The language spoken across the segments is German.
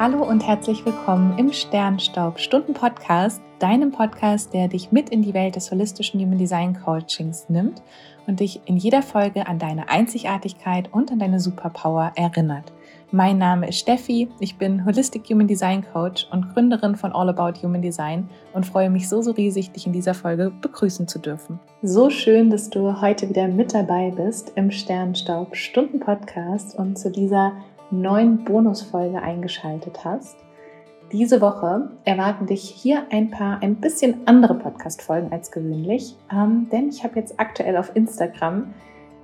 Hallo und herzlich willkommen im Sternstaub Stunden Podcast, deinem Podcast, der dich mit in die Welt des holistischen Human Design Coachings nimmt und dich in jeder Folge an deine Einzigartigkeit und an deine Superpower erinnert. Mein Name ist Steffi, ich bin Holistic Human Design Coach und Gründerin von All About Human Design und freue mich so, so riesig, dich in dieser Folge begrüßen zu dürfen. So schön, dass du heute wieder mit dabei bist im Sternstaub Stunden Podcast und zu dieser neuen Bonusfolge eingeschaltet hast. Diese Woche erwarten dich hier ein paar ein bisschen andere Podcast-Folgen als gewöhnlich, ähm, denn ich habe jetzt aktuell auf Instagram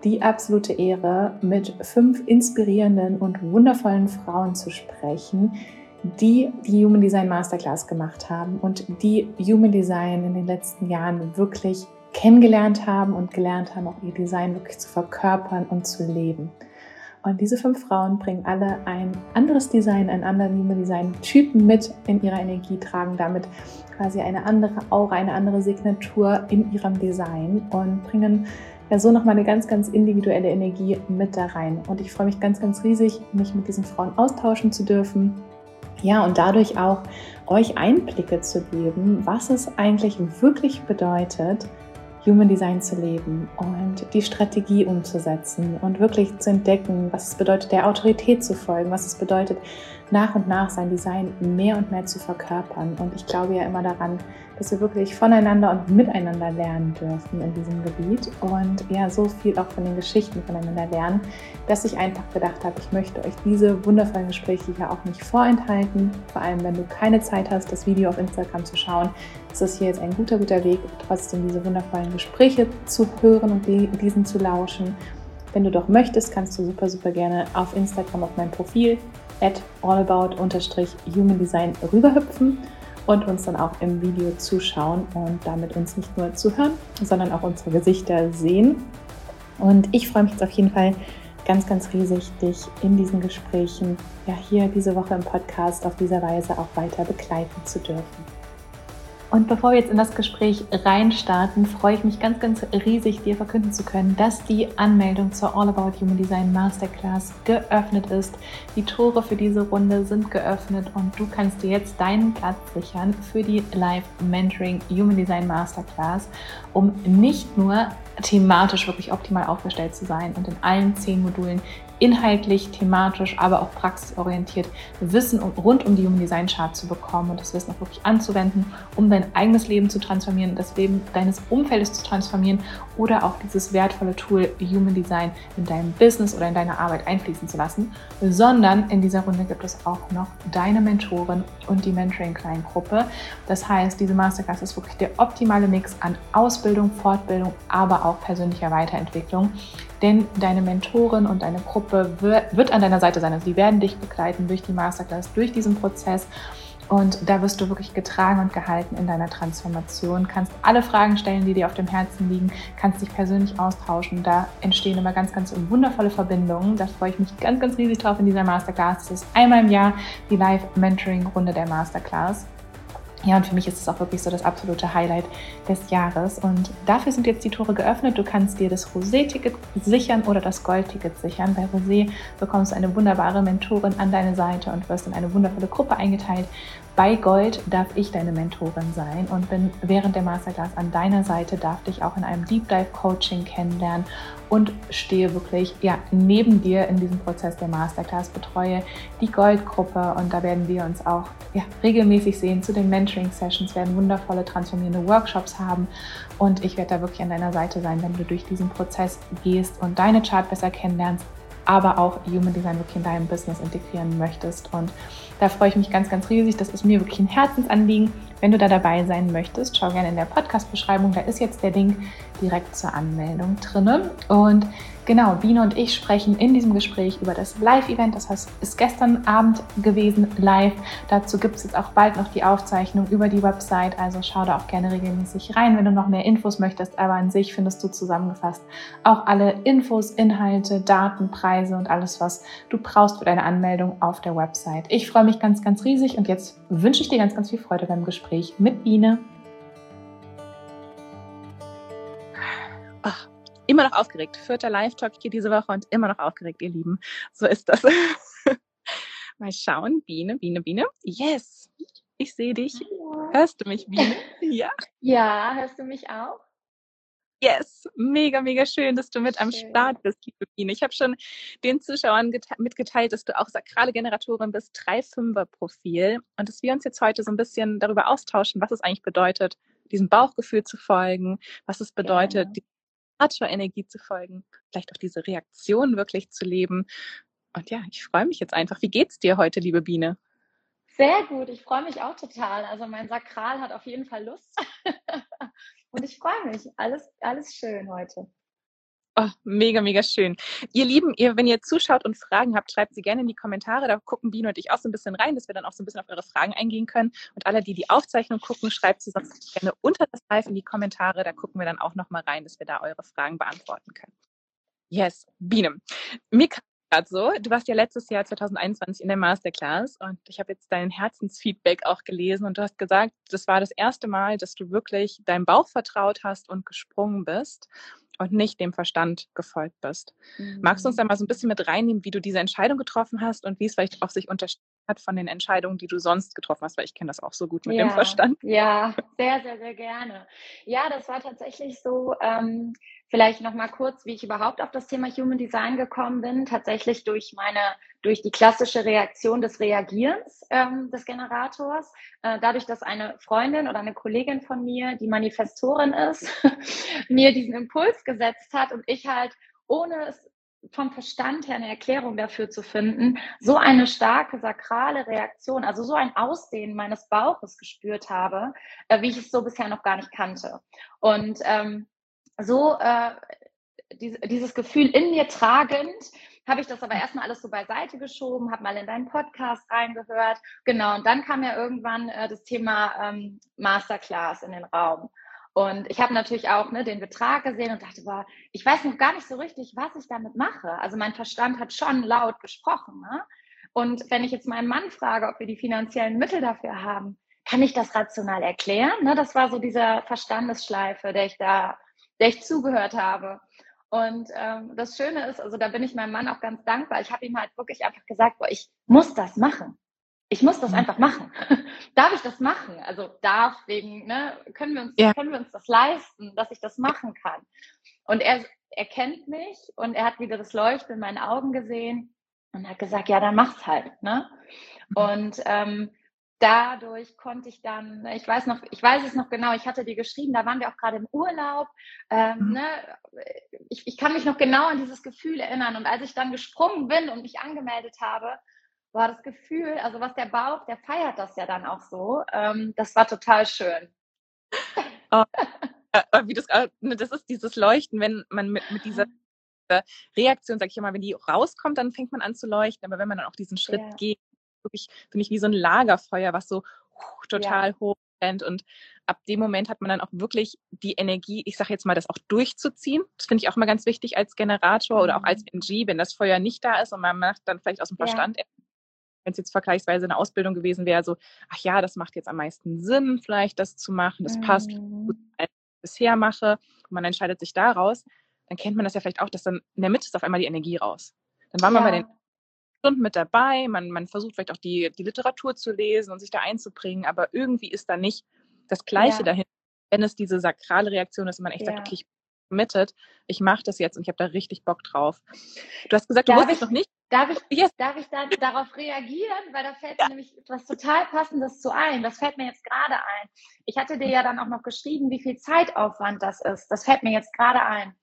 die absolute Ehre, mit fünf inspirierenden und wundervollen Frauen zu sprechen, die die Human Design Masterclass gemacht haben und die Human Design in den letzten Jahren wirklich kennengelernt haben und gelernt haben, auch ihr Design wirklich zu verkörpern und zu leben. Und diese fünf Frauen bringen alle ein anderes Design, einen anderen Human Design Typen mit in ihrer Energie, tragen damit quasi eine andere Aura, eine andere Signatur in ihrem Design und bringen ja so nochmal eine ganz, ganz individuelle Energie mit da rein. Und ich freue mich ganz, ganz riesig, mich mit diesen Frauen austauschen zu dürfen. Ja, und dadurch auch euch Einblicke zu geben, was es eigentlich wirklich bedeutet, Human Design zu leben und die Strategie umzusetzen und wirklich zu entdecken, was es bedeutet, der Autorität zu folgen, was es bedeutet, nach und nach sein Design mehr und mehr zu verkörpern. Und ich glaube ja immer daran, dass wir wirklich voneinander und miteinander lernen dürfen in diesem Gebiet und ja, so viel auch von den Geschichten voneinander lernen, dass ich einfach gedacht habe, ich möchte euch diese wundervollen Gespräche hier auch nicht vorenthalten. Vor allem, wenn du keine Zeit hast, das Video auf Instagram zu schauen, ist das hier jetzt ein guter, guter Weg, trotzdem diese wundervollen Gespräche zu hören und diesen zu lauschen. Wenn du doch möchtest, kannst du super, super gerne auf Instagram auf mein Profil at allabout-human-design rüberhüpfen und uns dann auch im Video zuschauen und damit uns nicht nur zuhören, sondern auch unsere Gesichter sehen. Und ich freue mich jetzt auf jeden Fall ganz, ganz riesig, dich in diesen Gesprächen, ja hier diese Woche im Podcast auf dieser Weise auch weiter begleiten zu dürfen. Und bevor wir jetzt in das Gespräch reinstarten, freue ich mich ganz, ganz riesig, dir verkünden zu können, dass die Anmeldung zur All About Human Design Masterclass geöffnet ist. Die Tore für diese Runde sind geöffnet und du kannst dir jetzt deinen Platz sichern für die Live Mentoring Human Design Masterclass, um nicht nur thematisch wirklich optimal aufgestellt zu sein und in allen zehn Modulen inhaltlich, thematisch, aber auch praxisorientiert Wissen rund um die Human Design Chart zu bekommen und das Wissen auch wirklich anzuwenden, um dein eigenes Leben zu transformieren, das Leben deines Umfeldes zu transformieren oder auch dieses wertvolle Tool Human Design in deinem Business oder in deine Arbeit einfließen zu lassen, sondern in dieser Runde gibt es auch noch deine Mentoren und die Mentoring-Kleingruppe. Das heißt, diese Masterclass ist wirklich der optimale Mix an Ausbildung, Fortbildung, aber auch persönlicher Weiterentwicklung denn deine Mentorin und deine Gruppe wird, wird an deiner Seite sein. Also die werden dich begleiten durch die Masterclass, durch diesen Prozess. Und da wirst du wirklich getragen und gehalten in deiner Transformation, kannst alle Fragen stellen, die dir auf dem Herzen liegen, kannst dich persönlich austauschen. Da entstehen immer ganz, ganz wundervolle Verbindungen. Da freue ich mich ganz, ganz riesig drauf in dieser Masterclass. Das ist einmal im Jahr die Live-Mentoring-Runde der Masterclass. Ja, und für mich ist es auch wirklich so das absolute Highlight des Jahres. Und dafür sind jetzt die Tore geöffnet. Du kannst dir das Rosé-Ticket sichern oder das Gold-Ticket sichern. Bei Rosé bekommst du eine wunderbare Mentorin an deine Seite und wirst in eine wundervolle Gruppe eingeteilt. Bei Gold darf ich deine Mentorin sein und bin während der Masterclass an deiner Seite, darf dich auch in einem Deep Dive Coaching kennenlernen und stehe wirklich ja, neben dir in diesem Prozess der Masterclass, betreue die Goldgruppe und da werden wir uns auch ja, regelmäßig sehen zu den Mentoring Sessions, werden wundervolle transformierende Workshops haben und ich werde da wirklich an deiner Seite sein, wenn du durch diesen Prozess gehst und deine Chart besser kennenlernst, aber auch Human Design wirklich in deinem Business integrieren möchtest. Und da freue ich mich ganz, ganz riesig. Das ist mir wirklich ein Herzensanliegen. Wenn du da dabei sein möchtest, schau gerne in der Podcast-Beschreibung. Da ist jetzt der Link direkt zur Anmeldung drin. Und Genau, Biene und ich sprechen in diesem Gespräch über das Live-Event. Das heißt, ist gestern Abend gewesen live. Dazu gibt es jetzt auch bald noch die Aufzeichnung über die Website. Also schau da auch gerne regelmäßig rein, wenn du noch mehr Infos möchtest. Aber an sich findest du zusammengefasst auch alle Infos, Inhalte, Daten, Preise und alles, was du brauchst für deine Anmeldung auf der Website. Ich freue mich ganz, ganz riesig und jetzt wünsche ich dir ganz, ganz viel Freude beim Gespräch mit Biene. Ach immer noch aufgeregt. Vierter Live-Talk hier diese Woche und immer noch aufgeregt, ihr Lieben. So ist das. Mal schauen. Biene, Biene, Biene. Yes. Ich sehe dich. Hallo. Hörst du mich, Biene? Ja. Ja, hörst du mich auch? Yes, mega, mega schön, dass du mit am Start bist, liebe Biene. Ich habe schon den Zuschauern mitgeteilt, dass du auch sakrale Generatorin bist, 3-5er-Profil. Und dass wir uns jetzt heute so ein bisschen darüber austauschen, was es eigentlich bedeutet, diesem Bauchgefühl zu folgen, was es bedeutet, ja. Energie zu folgen, vielleicht auch diese Reaktion wirklich zu leben. Und ja, ich freue mich jetzt einfach. Wie geht's dir heute, liebe Biene? Sehr gut, ich freue mich auch total. Also mein Sakral hat auf jeden Fall Lust. Und ich freue mich. Alles, alles schön heute. Oh, mega, mega schön. Ihr Lieben, ihr, wenn ihr zuschaut und Fragen habt, schreibt sie gerne in die Kommentare. Da gucken Biene und ich auch so ein bisschen rein, dass wir dann auch so ein bisschen auf eure Fragen eingehen können. Und alle, die die Aufzeichnung gucken, schreibt sie sonst gerne unter das Live in die Kommentare. Da gucken wir dann auch nochmal rein, dass wir da eure Fragen beantworten können. Yes, Biene. Mir kam gerade so, du warst ja letztes Jahr 2021 in der Masterclass und ich habe jetzt dein Herzensfeedback auch gelesen und du hast gesagt, das war das erste Mal, dass du wirklich deinem Bauch vertraut hast und gesprungen bist und nicht dem Verstand gefolgt bist. Mhm. Magst du uns da mal so ein bisschen mit reinnehmen, wie du diese Entscheidung getroffen hast und wie es vielleicht auch sich unterscheidet hat von den Entscheidungen, die du sonst getroffen hast, weil ich kenne das auch so gut mit ja, dem Verstand. Ja, sehr, sehr, sehr gerne. Ja, das war tatsächlich so. Ähm, Vielleicht noch mal kurz, wie ich überhaupt auf das Thema Human Design gekommen bin. Tatsächlich durch meine, durch die klassische Reaktion des Reagierens ähm, des Generators. Äh, dadurch, dass eine Freundin oder eine Kollegin von mir, die Manifestorin ist, mir diesen Impuls gesetzt hat und ich halt ohne es vom Verstand her eine Erklärung dafür zu finden, so eine starke sakrale Reaktion, also so ein Aussehen meines Bauches gespürt habe, äh, wie ich es so bisher noch gar nicht kannte. Und ähm, so äh, die, dieses Gefühl in mir tragend, habe ich das aber erstmal alles so beiseite geschoben, habe mal in deinen Podcast reingehört. Genau, und dann kam ja irgendwann äh, das Thema ähm, Masterclass in den Raum. Und ich habe natürlich auch ne, den Betrag gesehen und dachte, boah, ich weiß noch gar nicht so richtig, was ich damit mache. Also mein Verstand hat schon laut gesprochen. Ne? Und wenn ich jetzt meinen Mann frage, ob wir die finanziellen Mittel dafür haben, kann ich das rational erklären? Ne? Das war so dieser Verstandesschleife, der ich da der ich zugehört habe. Und ähm, das Schöne ist, also da bin ich meinem Mann auch ganz dankbar. Ich habe ihm halt wirklich einfach gesagt, boah, ich muss das machen. Ich muss das mhm. einfach machen. darf ich das machen? Also darf wegen, ne, können wir uns, ja. können wir uns das leisten, dass ich das machen kann? Und er, er kennt mich und er hat wieder das Leuchten in meinen Augen gesehen und hat gesagt, ja, dann mach's halt, ne? Mhm. Und ähm, dadurch konnte ich dann, ich weiß noch, ich weiß es noch genau, ich hatte dir geschrieben, da waren wir auch gerade im Urlaub. Ähm, mhm. ne, ich, ich kann mich noch genau an dieses Gefühl erinnern. Und als ich dann gesprungen bin und mich angemeldet habe, war das Gefühl, also was der Bauch, der feiert das ja dann auch so. Ähm, das war total schön. Oh, wie das, ne, das ist dieses Leuchten, wenn man mit, mit dieser Reaktion, sag ich immer, wenn die rauskommt, dann fängt man an zu leuchten. Aber wenn man dann auch diesen Schritt ja. geht, wirklich, finde ich, wie so ein Lagerfeuer, was so uh, total ja. hoch brennt. Und ab dem Moment hat man dann auch wirklich die Energie, ich sage jetzt mal, das auch durchzuziehen. Das finde ich auch immer ganz wichtig als Generator mhm. oder auch als mhm. NG, wenn das Feuer nicht da ist und man macht dann vielleicht aus dem Verstand, ja. Wenn es jetzt vergleichsweise eine Ausbildung gewesen wäre, so, ach ja, das macht jetzt am meisten Sinn, vielleicht das zu machen, das mhm. passt gut, als ich bisher mache, und man entscheidet sich daraus, dann kennt man das ja vielleicht auch, dass dann in der Mitte ist auf einmal die Energie raus. Dann war man ja. bei den Stunden mit dabei, man, man versucht vielleicht auch die, die Literatur zu lesen und sich da einzubringen, aber irgendwie ist da nicht das Gleiche ja. dahin, wenn es diese sakrale Reaktion ist und man echt ja. sagt, okay, ich committed, ich mache das jetzt und ich habe da richtig Bock drauf. Du hast gesagt, du wusstest noch nicht. Darf ich, yes. darf ich dann darauf reagieren? Weil da fällt ja. mir nämlich etwas total Passendes zu ein. Das fällt mir jetzt gerade ein. Ich hatte dir ja dann auch noch geschrieben, wie viel Zeitaufwand das ist. Das fällt mir jetzt gerade ein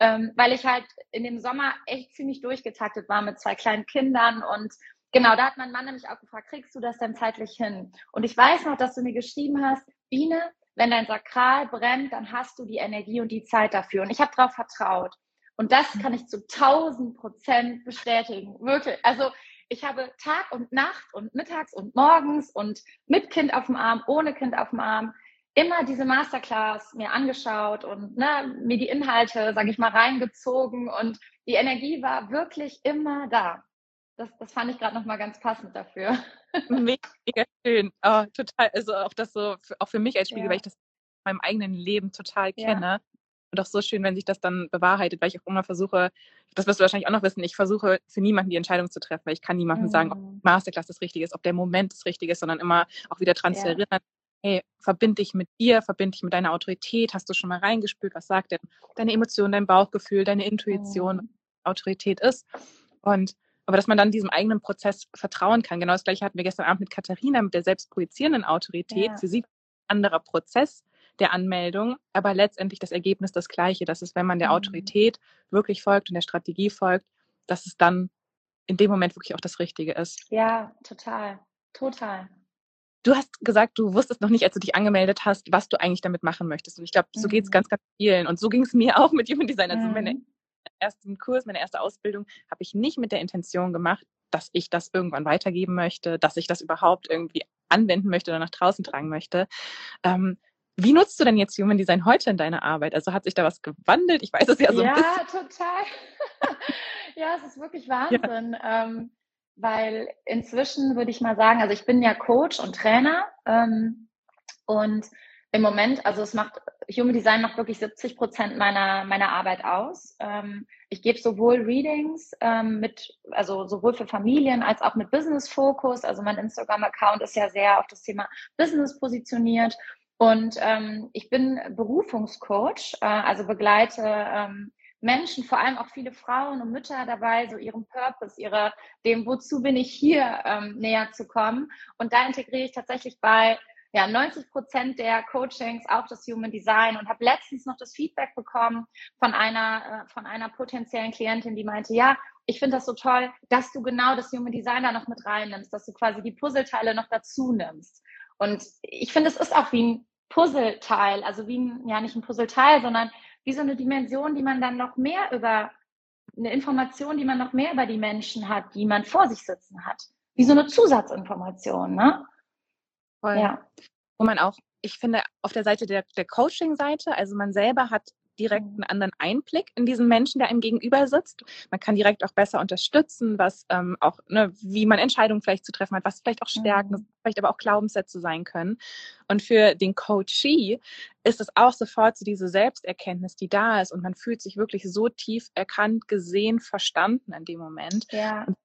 ähm, weil ich halt in dem Sommer echt ziemlich durchgetaktet war mit zwei kleinen Kindern und genau, da hat mein Mann nämlich auch gefragt, kriegst du das denn zeitlich hin? Und ich weiß noch, dass du mir geschrieben hast, Biene, wenn dein Sakral brennt, dann hast du die Energie und die Zeit dafür. Und ich habe darauf vertraut. Und das kann ich zu tausend Prozent bestätigen. Wirklich. Also ich habe Tag und Nacht und mittags und morgens und mit Kind auf dem Arm, ohne Kind auf dem Arm immer diese Masterclass mir angeschaut und ne, mir die Inhalte, sage ich mal, reingezogen und die Energie war wirklich immer da. Das, das fand ich gerade nochmal ganz passend dafür. Mega, mega schön. Oh, total, also auch das so, auch für mich als Spiegel, ja. weil ich das in meinem eigenen Leben total kenne. Ja. Und auch so schön, wenn sich das dann bewahrheitet, weil ich auch immer versuche, das wirst du wahrscheinlich auch noch wissen, ich versuche für niemanden die Entscheidung zu treffen, weil ich kann niemandem mhm. sagen, ob mhm. Masterclass das Richtige ist, ob der Moment das Richtige ist, sondern immer auch wieder dran zu erinnern, hey, verbind dich mit dir, verbind dich mit deiner Autorität, hast du schon mal reingespült, was sagt denn deine Emotion, dein Bauchgefühl, deine Intuition, mhm. Autorität ist. Und aber dass man dann diesem eigenen Prozess vertrauen kann. Genau das gleiche hatten wir gestern Abend mit Katharina, mit der selbstprojizierenden Autorität. Ja. Für sie ein anderer Prozess der Anmeldung, aber letztendlich das Ergebnis das gleiche. Das ist, wenn man der mhm. Autorität wirklich folgt und der Strategie folgt, dass es dann in dem Moment wirklich auch das Richtige ist. Ja, total. Total. Du hast gesagt, du wusstest noch nicht, als du dich angemeldet hast, was du eigentlich damit machen möchtest. Und ich glaube, so mhm. geht es ganz, ganz vielen. Und so ging es mir auch mit Human Design. Also mhm. meine ersten Kurs, meine erste Ausbildung habe ich nicht mit der Intention gemacht, dass ich das irgendwann weitergeben möchte, dass ich das überhaupt irgendwie anwenden möchte oder nach draußen tragen möchte. Ähm, wie nutzt du denn jetzt Human Design heute in deiner Arbeit? Also hat sich da was gewandelt? Ich weiß es ja so ja, ein bisschen. Ja, total. ja, es ist wirklich Wahnsinn. Ja. Ähm, weil inzwischen würde ich mal sagen, also ich bin ja Coach und Trainer ähm, und im Moment, also es macht, Human Design macht wirklich 70 Prozent meiner, meiner Arbeit aus. Ähm, ich gebe sowohl Readings ähm, mit, also sowohl für Familien als auch mit Business Focus. Also mein Instagram-Account ist ja sehr auf das Thema Business positioniert. Und ähm, ich bin Berufungscoach, äh, also begleite ähm, Menschen, vor allem auch viele Frauen und Mütter dabei, so ihrem Purpose, ihrer, dem, wozu bin ich hier, ähm, näher zu kommen. Und da integriere ich tatsächlich bei ja, 90 Prozent der Coachings auch das Human Design und habe letztens noch das Feedback bekommen von einer, äh, von einer potenziellen Klientin, die meinte, ja, ich finde das so toll, dass du genau das Human Design da noch mit reinnimmst, dass du quasi die Puzzleteile noch dazu nimmst. Und ich finde, es ist auch wie ein Puzzleteil, also wie ein, ja nicht ein Puzzleteil, sondern wie so eine Dimension, die man dann noch mehr über, eine Information, die man noch mehr über die Menschen hat, die man vor sich sitzen hat. Wie so eine Zusatzinformation, ne? Voll. Ja. Wo man auch, ich finde, auf der Seite der, der Coaching-Seite, also man selber hat direkt mhm. einen anderen Einblick in diesen Menschen, der einem gegenüber sitzt. Man kann direkt auch besser unterstützen, was ähm, auch, ne, wie man Entscheidungen vielleicht zu treffen hat, was vielleicht auch Stärken, mhm. vielleicht aber auch Glaubenssätze sein können. Und für den Coachee ist es auch sofort so diese Selbsterkenntnis, die da ist und man fühlt sich wirklich so tief erkannt, gesehen, verstanden in dem Moment. Ja. Und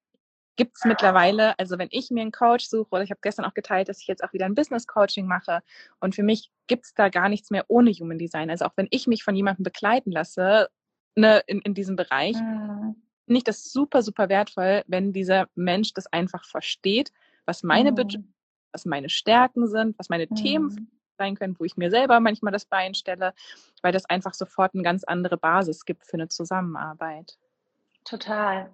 gibt es mittlerweile, also wenn ich mir einen Coach suche, oder ich habe gestern auch geteilt, dass ich jetzt auch wieder ein Business Coaching mache und für mich gibt es da gar nichts mehr ohne Human Design. Also auch wenn ich mich von jemandem begleiten lasse, ne, in, in diesem Bereich, mhm. finde ich das super, super wertvoll, wenn dieser Mensch das einfach versteht, was meine, mhm. was meine Stärken sind, was meine mhm. Themen sein können, wo ich mir selber manchmal das Bein stelle, weil das einfach sofort eine ganz andere Basis gibt für eine Zusammenarbeit. Total.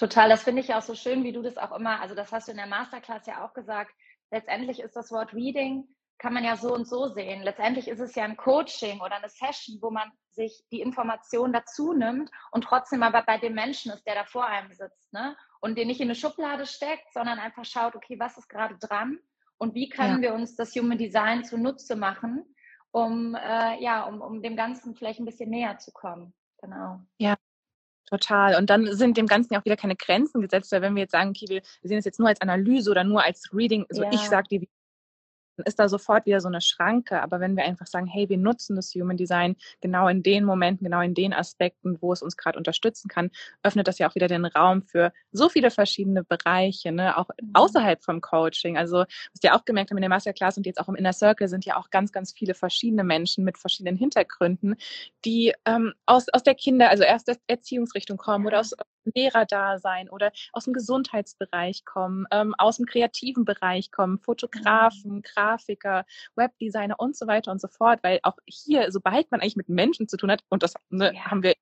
Total, das finde ich auch so schön, wie du das auch immer, also das hast du in der Masterclass ja auch gesagt. Letztendlich ist das Wort Reading, kann man ja so und so sehen. Letztendlich ist es ja ein Coaching oder eine Session, wo man sich die Information dazu nimmt und trotzdem aber bei dem Menschen ist, der da vor einem sitzt, ne? Und den nicht in eine Schublade steckt, sondern einfach schaut, okay, was ist gerade dran und wie können ja. wir uns das Human Design zunutze machen, um äh, ja, um, um dem Ganzen vielleicht ein bisschen näher zu kommen. Genau. Ja, Total. Und dann sind dem Ganzen ja auch wieder keine Grenzen gesetzt, weil wenn wir jetzt sagen, okay, wir, sehen es jetzt nur als Analyse oder nur als Reading, so ja. ich sage dir, wie ist da sofort wieder so eine Schranke. Aber wenn wir einfach sagen, hey, wir nutzen das Human Design genau in den Momenten, genau in den Aspekten, wo es uns gerade unterstützen kann, öffnet das ja auch wieder den Raum für so viele verschiedene Bereiche, ne? auch mhm. außerhalb vom Coaching. Also, was wir auch gemerkt haben in der Masterclass und jetzt auch im Inner Circle sind ja auch ganz, ganz viele verschiedene Menschen mit verschiedenen Hintergründen, die ähm, aus, aus der Kinder, also erst der Erziehungsrichtung kommen oder aus Lehrerdasein oder aus dem Gesundheitsbereich kommen, ähm, aus dem kreativen Bereich kommen, Fotografen, mhm. Grafiker, Webdesigner und so weiter und so fort, weil auch hier, sobald man eigentlich mit Menschen zu tun hat, und das ne, ja. haben wir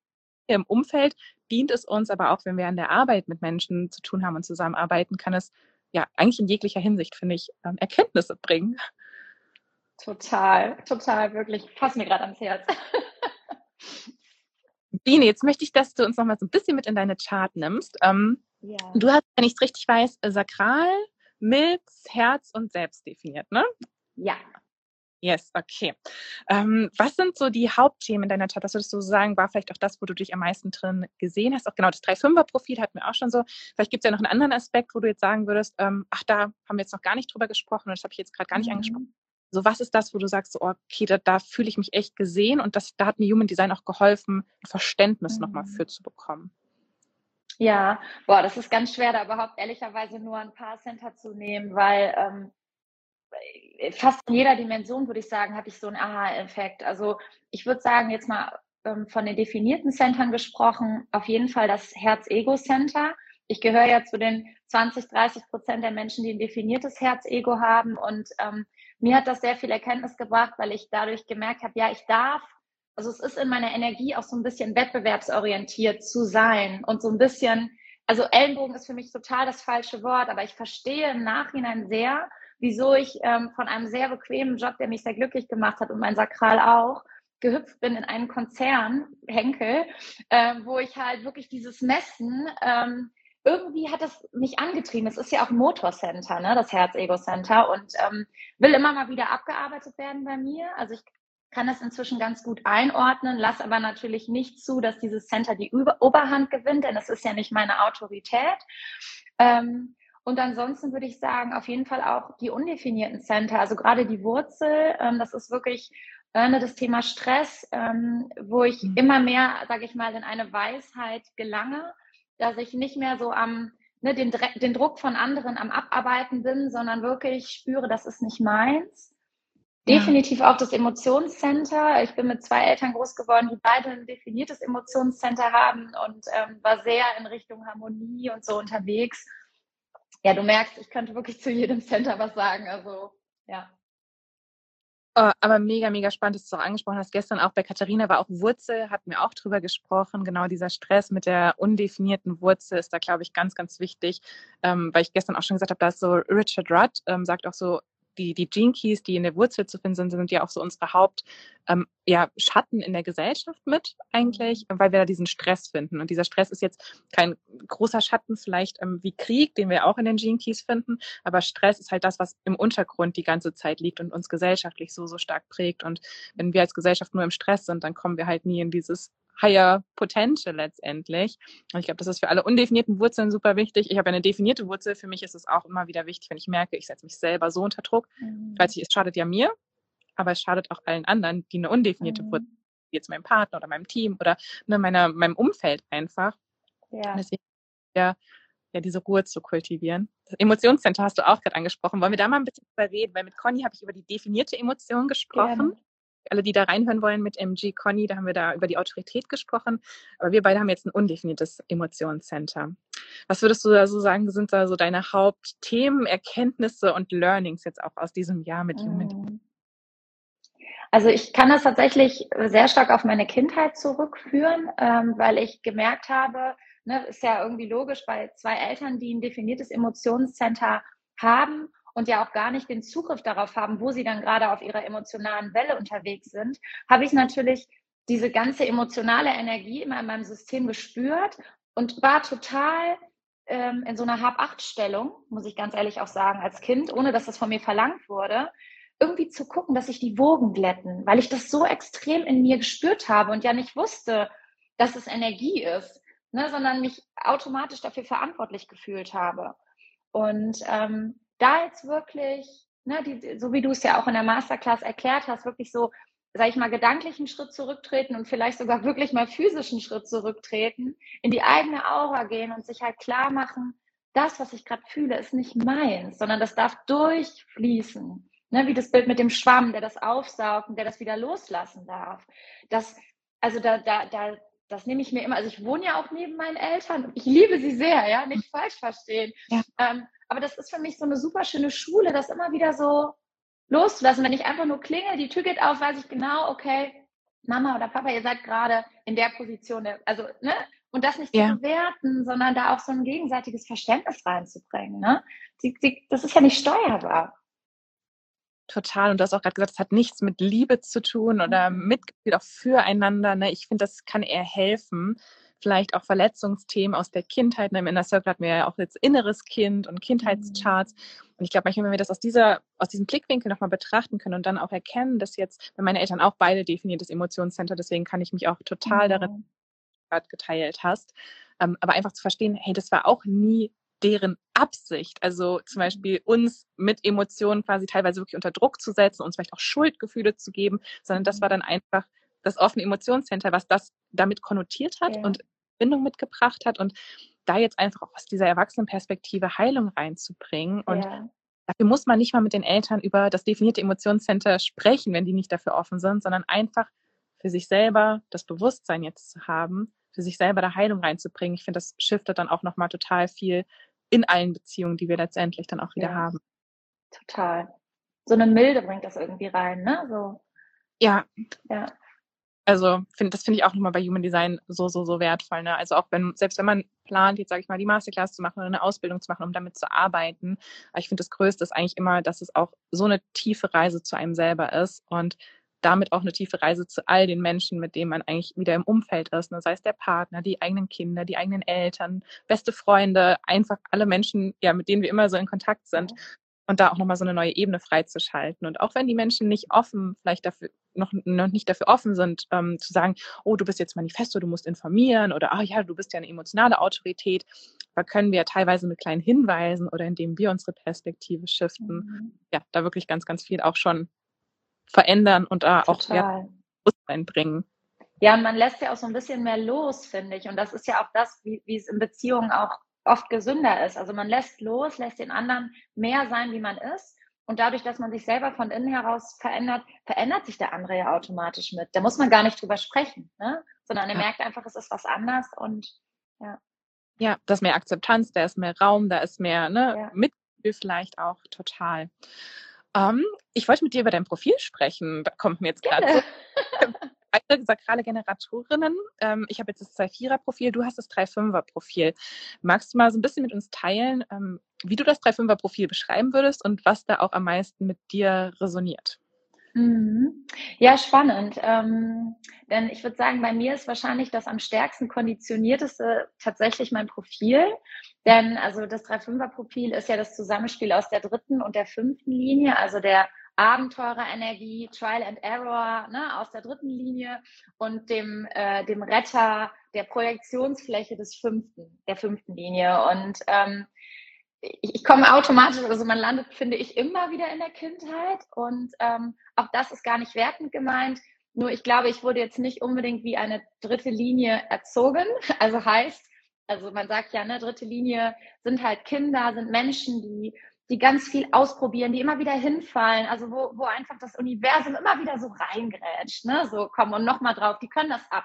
im Umfeld, dient es uns, aber auch wenn wir an der Arbeit mit Menschen zu tun haben und zusammenarbeiten, kann es ja eigentlich in jeglicher Hinsicht, finde ich, ähm, Erkenntnisse bringen. Total, total, wirklich. Fass mir gerade ans Herz. Biene, jetzt möchte ich, dass du uns noch mal so ein bisschen mit in deine Chart nimmst. Ähm, ja. Du hast, wenn ich es richtig weiß, Sakral, Milz, Herz und Selbst definiert, ne? Ja. Yes, okay. Ähm, was sind so die Hauptthemen in deiner Chart? Was würdest du sagen, war vielleicht auch das, wo du dich am meisten drin gesehen hast? Auch genau das 3-5er-Profil hatten wir auch schon so. Vielleicht gibt es ja noch einen anderen Aspekt, wo du jetzt sagen würdest, ähm, ach, da haben wir jetzt noch gar nicht drüber gesprochen und das habe ich jetzt gerade gar nicht mhm. angesprochen. So, was ist das, wo du sagst, so, oh, okay, da, da fühle ich mich echt gesehen und das, da hat mir Human Design auch geholfen, ein Verständnis mhm. nochmal für zu bekommen. Ja, boah, das ist ganz schwer, da überhaupt ehrlicherweise nur ein paar Center zu nehmen, weil ähm, fast in jeder Dimension, würde ich sagen, habe ich so einen Aha-Effekt. Also ich würde sagen, jetzt mal ähm, von den definierten Centern gesprochen, auf jeden Fall das Herz-Ego-Center. Ich gehöre ja zu den 20, 30 Prozent der Menschen, die ein definiertes Herz-Ego haben. Und ähm, mir hat das sehr viel Erkenntnis gebracht, weil ich dadurch gemerkt habe, ja, ich darf also es ist in meiner Energie auch so ein bisschen wettbewerbsorientiert zu sein und so ein bisschen, also Ellenbogen ist für mich total das falsche Wort, aber ich verstehe im Nachhinein sehr, wieso ich ähm, von einem sehr bequemen Job, der mich sehr glücklich gemacht hat und mein Sakral auch, gehüpft bin in einen Konzern, Henkel, äh, wo ich halt wirklich dieses Messen, ähm, irgendwie hat es mich angetrieben. Es ist ja auch Motorcenter, ne, das Herz-Ego-Center und ähm, will immer mal wieder abgearbeitet werden bei mir. Also ich kann das inzwischen ganz gut einordnen, lass aber natürlich nicht zu, dass dieses Center die Oberhand gewinnt, denn es ist ja nicht meine Autorität. Ähm, und ansonsten würde ich sagen, auf jeden Fall auch die undefinierten Center, also gerade die Wurzel, ähm, das ist wirklich äh, das Thema Stress, ähm, wo ich mhm. immer mehr, sage ich mal, in eine Weisheit gelange, dass ich nicht mehr so am ne, den, den Druck von anderen am Abarbeiten bin, sondern wirklich spüre, das ist nicht meins Definitiv auch das Emotionscenter. Ich bin mit zwei Eltern groß geworden, die beide ein definiertes Emotionscenter haben und ähm, war sehr in Richtung Harmonie und so unterwegs. Ja, du merkst, ich könnte wirklich zu jedem Center was sagen. Also, ja. Oh, aber mega, mega spannend, dass du auch angesprochen hast. Gestern auch bei Katharina war auch Wurzel, hatten wir auch drüber gesprochen. Genau dieser Stress mit der undefinierten Wurzel ist da, glaube ich, ganz, ganz wichtig. Ähm, weil ich gestern auch schon gesagt habe, da ist so Richard Rudd, ähm, sagt auch so, die, die Gene Keys, die in der Wurzel zu finden sind, sind ja auch so unsere Haupt, ähm, ja, Schatten in der Gesellschaft mit eigentlich, mhm. weil wir da diesen Stress finden. Und dieser Stress ist jetzt kein großer Schatten vielleicht ähm, wie Krieg, den wir auch in den Gene Keys finden, aber Stress ist halt das, was im Untergrund die ganze Zeit liegt und uns gesellschaftlich so, so stark prägt. Und wenn wir als Gesellschaft nur im Stress sind, dann kommen wir halt nie in dieses higher potential letztendlich. Und ich glaube, das ist für alle undefinierten Wurzeln super wichtig. Ich habe eine definierte Wurzel. Für mich ist es auch immer wieder wichtig, wenn ich merke, ich setze mich selber so unter Druck. Mhm. Weil es schadet ja mir, aber es schadet auch allen anderen, die eine undefinierte mhm. Wurzel, jetzt meinem Partner oder meinem Team oder ne, meiner, meinem Umfeld einfach. Ja. Deswegen ja, ja, diese Ruhe zu kultivieren. Das Emotionscenter hast du auch gerade angesprochen. Wollen wir da mal ein bisschen drüber reden? Weil mit Conny habe ich über die definierte Emotion gesprochen. Gerne alle, die da reinhören wollen mit MG Conny, da haben wir da über die Autorität gesprochen. Aber wir beide haben jetzt ein undefiniertes Emotionscenter. Was würdest du da so sagen, sind da so deine Hauptthemen, Erkenntnisse und Learnings jetzt auch aus diesem Jahr mit Human. Also ich kann das tatsächlich sehr stark auf meine Kindheit zurückführen, ähm, weil ich gemerkt habe, ne, ist ja irgendwie logisch bei zwei Eltern, die ein definiertes Emotionscenter haben und ja auch gar nicht den Zugriff darauf haben, wo sie dann gerade auf ihrer emotionalen Welle unterwegs sind, habe ich natürlich diese ganze emotionale Energie immer in meinem System gespürt und war total ähm, in so einer Hab-Acht-Stellung, muss ich ganz ehrlich auch sagen, als Kind, ohne dass das von mir verlangt wurde, irgendwie zu gucken, dass sich die Wogen glätten, weil ich das so extrem in mir gespürt habe und ja nicht wusste, dass es Energie ist, ne, sondern mich automatisch dafür verantwortlich gefühlt habe. Und ähm, da jetzt wirklich, ne, die, so wie du es ja auch in der Masterclass erklärt hast, wirklich so, sag ich mal, gedanklichen Schritt zurücktreten und vielleicht sogar wirklich mal physischen Schritt zurücktreten, in die eigene Aura gehen und sich halt klar machen, das, was ich gerade fühle, ist nicht meins, sondern das darf durchfließen. Ne, wie das Bild mit dem Schwamm, der das aufsaugt und der das wieder loslassen darf. Das, also da, da, da, das nehme ich mir immer, also ich wohne ja auch neben meinen Eltern und ich liebe sie sehr, ja, nicht falsch verstehen. Ja. Ähm, aber das ist für mich so eine super schöne Schule, das immer wieder so loszulassen. Wenn ich einfach nur klingel, die Tür geht auf, weiß ich genau, okay, Mama oder Papa, ihr seid gerade in der Position, der, also, ne? Und das nicht ja. zu bewerten, sondern da auch so ein gegenseitiges Verständnis reinzubringen, ne? Die, die, das ist ja nicht steuerbar. Total. Und du hast auch gerade gesagt, es hat nichts mit Liebe zu tun oder mhm. Mitgefühl auch füreinander. Ne? Ich finde, das kann eher helfen, vielleicht auch Verletzungsthemen aus der Kindheit. Im Inner Circle hatten wir ja auch jetzt inneres Kind und Kindheitscharts. Mhm. Und ich glaube, manchmal, wenn wir das aus dieser, aus diesem Blickwinkel nochmal betrachten können und dann auch erkennen, dass jetzt, wenn meine Eltern auch beide definiertes Emotionscenter, deswegen kann ich mich auch total mhm. darin geteilt hast. Ähm, aber einfach zu verstehen, hey, das war auch nie deren Absicht, also zum Beispiel uns mit Emotionen quasi teilweise wirklich unter Druck zu setzen, uns vielleicht auch Schuldgefühle zu geben, sondern das war dann einfach das offene Emotionscenter, was das damit konnotiert hat ja. und Bindung mitgebracht hat und da jetzt einfach auch aus dieser Erwachsenenperspektive Heilung reinzubringen und ja. Dafür muss man nicht mal mit den Eltern über das definierte Emotionscenter sprechen, wenn die nicht dafür offen sind, sondern einfach für sich selber das Bewusstsein jetzt zu haben, für sich selber da Heilung reinzubringen. Ich finde, das shiftet dann auch nochmal total viel in allen Beziehungen, die wir letztendlich dann auch wieder ja. haben. Total. So eine Milde bringt das irgendwie rein, ne? So. Ja. Ja. Also find, das finde ich auch nochmal bei Human Design so, so, so wertvoll. Ne? Also auch wenn, selbst wenn man plant, jetzt sage ich mal, die Masterclass zu machen oder eine Ausbildung zu machen, um damit zu arbeiten. Aber ich finde, das Größte ist eigentlich immer, dass es auch so eine tiefe Reise zu einem selber ist und damit auch eine tiefe Reise zu all den Menschen, mit denen man eigentlich wieder im Umfeld ist. Ne? Sei es der Partner, die eigenen Kinder, die eigenen Eltern, beste Freunde, einfach alle Menschen, ja, mit denen wir immer so in Kontakt sind und da auch nochmal so eine neue Ebene freizuschalten. Und auch wenn die Menschen nicht offen, vielleicht dafür, noch, noch nicht dafür offen sind, ähm, zu sagen, oh, du bist jetzt Manifesto, du musst informieren oder, ah oh, ja, du bist ja eine emotionale Autorität, da können wir teilweise mit kleinen Hinweisen oder indem wir unsere Perspektive shiften, mhm. ja, da wirklich ganz, ganz viel auch schon verändern und da Total. auch ja, Bewusstsein bringen. Ja, und man lässt ja auch so ein bisschen mehr los, finde ich. Und das ist ja auch das, wie, wie es in Beziehungen auch oft gesünder ist. Also man lässt los, lässt den anderen mehr sein, wie man ist. Und dadurch, dass man sich selber von innen heraus verändert, verändert sich der andere ja automatisch mit. Da muss man gar nicht drüber sprechen, ne? sondern er ja. merkt einfach, es ist was anders und ja. Ja, da ist mehr Akzeptanz, da ist mehr Raum, da ist mehr ne, ja. Mitgefühl vielleicht auch total. Um, ähm, ich wollte mit dir über dein Profil sprechen. Da kommt mir jetzt gerade so. beide sakrale Generatorinnen. Ähm, ich habe jetzt das 2-4er-Profil, du hast das 3-5er-Profil. Magst du mal so ein bisschen mit uns teilen, ähm, wie du das 3-5er-Profil beschreiben würdest und was da auch am meisten mit dir resoniert? Mhm. Ja, spannend. Ähm, denn ich würde sagen, bei mir ist wahrscheinlich das am stärksten konditionierteste tatsächlich mein Profil. Denn also das 3-5er-Profil ist ja das Zusammenspiel aus der dritten und der fünften Linie, also der Abenteurerenergie, Trial and Error ne, aus der dritten Linie und dem, äh, dem Retter der Projektionsfläche des fünften, der fünften Linie. Und ähm, ich, ich komme automatisch, also man landet, finde ich, immer wieder in der Kindheit und ähm, auch das ist gar nicht wertend gemeint. Nur ich glaube, ich wurde jetzt nicht unbedingt wie eine dritte Linie erzogen. Also heißt, also man sagt ja, ne, dritte Linie sind halt Kinder, sind Menschen, die die ganz viel ausprobieren, die immer wieder hinfallen, also wo, wo einfach das Universum immer wieder so reingrätscht, ne? So komm und nochmal drauf, die können das ab.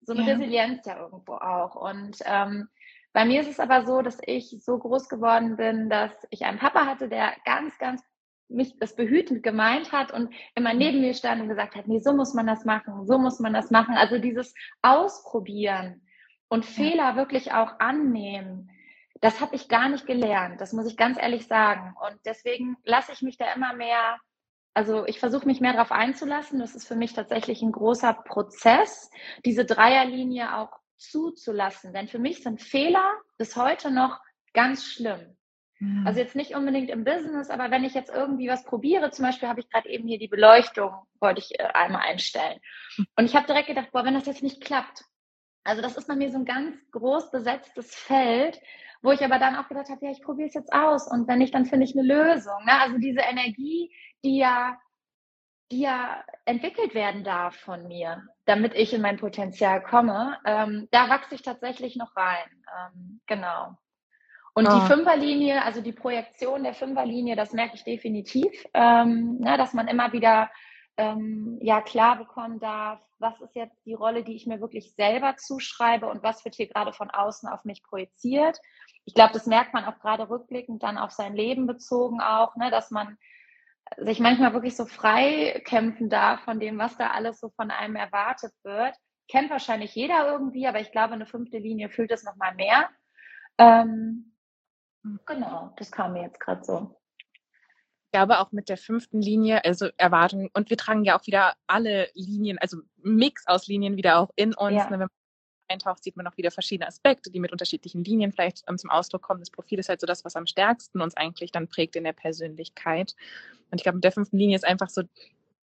So eine ja. Resilienz ja irgendwo auch. Und ähm, bei mir ist es aber so, dass ich so groß geworden bin, dass ich einen Papa hatte, der ganz, ganz mich das behütend gemeint hat und immer mhm. neben mir stand und gesagt hat, nee, so muss man das machen, so muss man das machen. Also dieses Ausprobieren und Fehler wirklich auch annehmen das habe ich gar nicht gelernt, das muss ich ganz ehrlich sagen. Und deswegen lasse ich mich da immer mehr, also ich versuche mich mehr darauf einzulassen. Das ist für mich tatsächlich ein großer Prozess, diese Dreierlinie auch zuzulassen. Denn für mich sind Fehler bis heute noch ganz schlimm. Mhm. Also jetzt nicht unbedingt im Business, aber wenn ich jetzt irgendwie was probiere, zum Beispiel habe ich gerade eben hier die Beleuchtung, wollte ich äh, einmal einstellen. Hm. Und ich habe direkt gedacht, boah, wenn das jetzt nicht klappt. Also das ist bei mir so ein ganz groß besetztes Feld, wo ich aber dann auch gedacht habe, ja, ich probiere es jetzt aus und wenn nicht, dann finde ich eine Lösung. Ne? Also diese Energie, die ja, die ja entwickelt werden darf von mir, damit ich in mein Potenzial komme, ähm, da wachse ich tatsächlich noch rein. Ähm, genau. Und oh. die Fünferlinie, also die Projektion der Fünferlinie, das merke ich definitiv, ähm, ne, dass man immer wieder ähm, ja klar bekommen darf, was ist jetzt die Rolle, die ich mir wirklich selber zuschreibe und was wird hier gerade von außen auf mich projiziert ich glaube, das merkt man auch gerade rückblickend dann auf sein Leben bezogen auch, ne, dass man sich manchmal wirklich so frei kämpfen darf von dem, was da alles so von einem erwartet wird. Kennt wahrscheinlich jeder irgendwie, aber ich glaube, eine fünfte Linie fühlt es nochmal mehr. Ähm, genau, das kam mir jetzt gerade so. Ich glaube auch mit der fünften Linie, also Erwartungen, und wir tragen ja auch wieder alle Linien, also Mix aus Linien wieder auch in uns. Ja. Ne, wenn eintaucht, sieht man auch wieder verschiedene Aspekte, die mit unterschiedlichen Linien vielleicht ähm, zum Ausdruck kommen. Das Profil ist halt so das, was am stärksten uns eigentlich dann prägt in der Persönlichkeit. Und ich glaube, mit der fünften Linie ist einfach so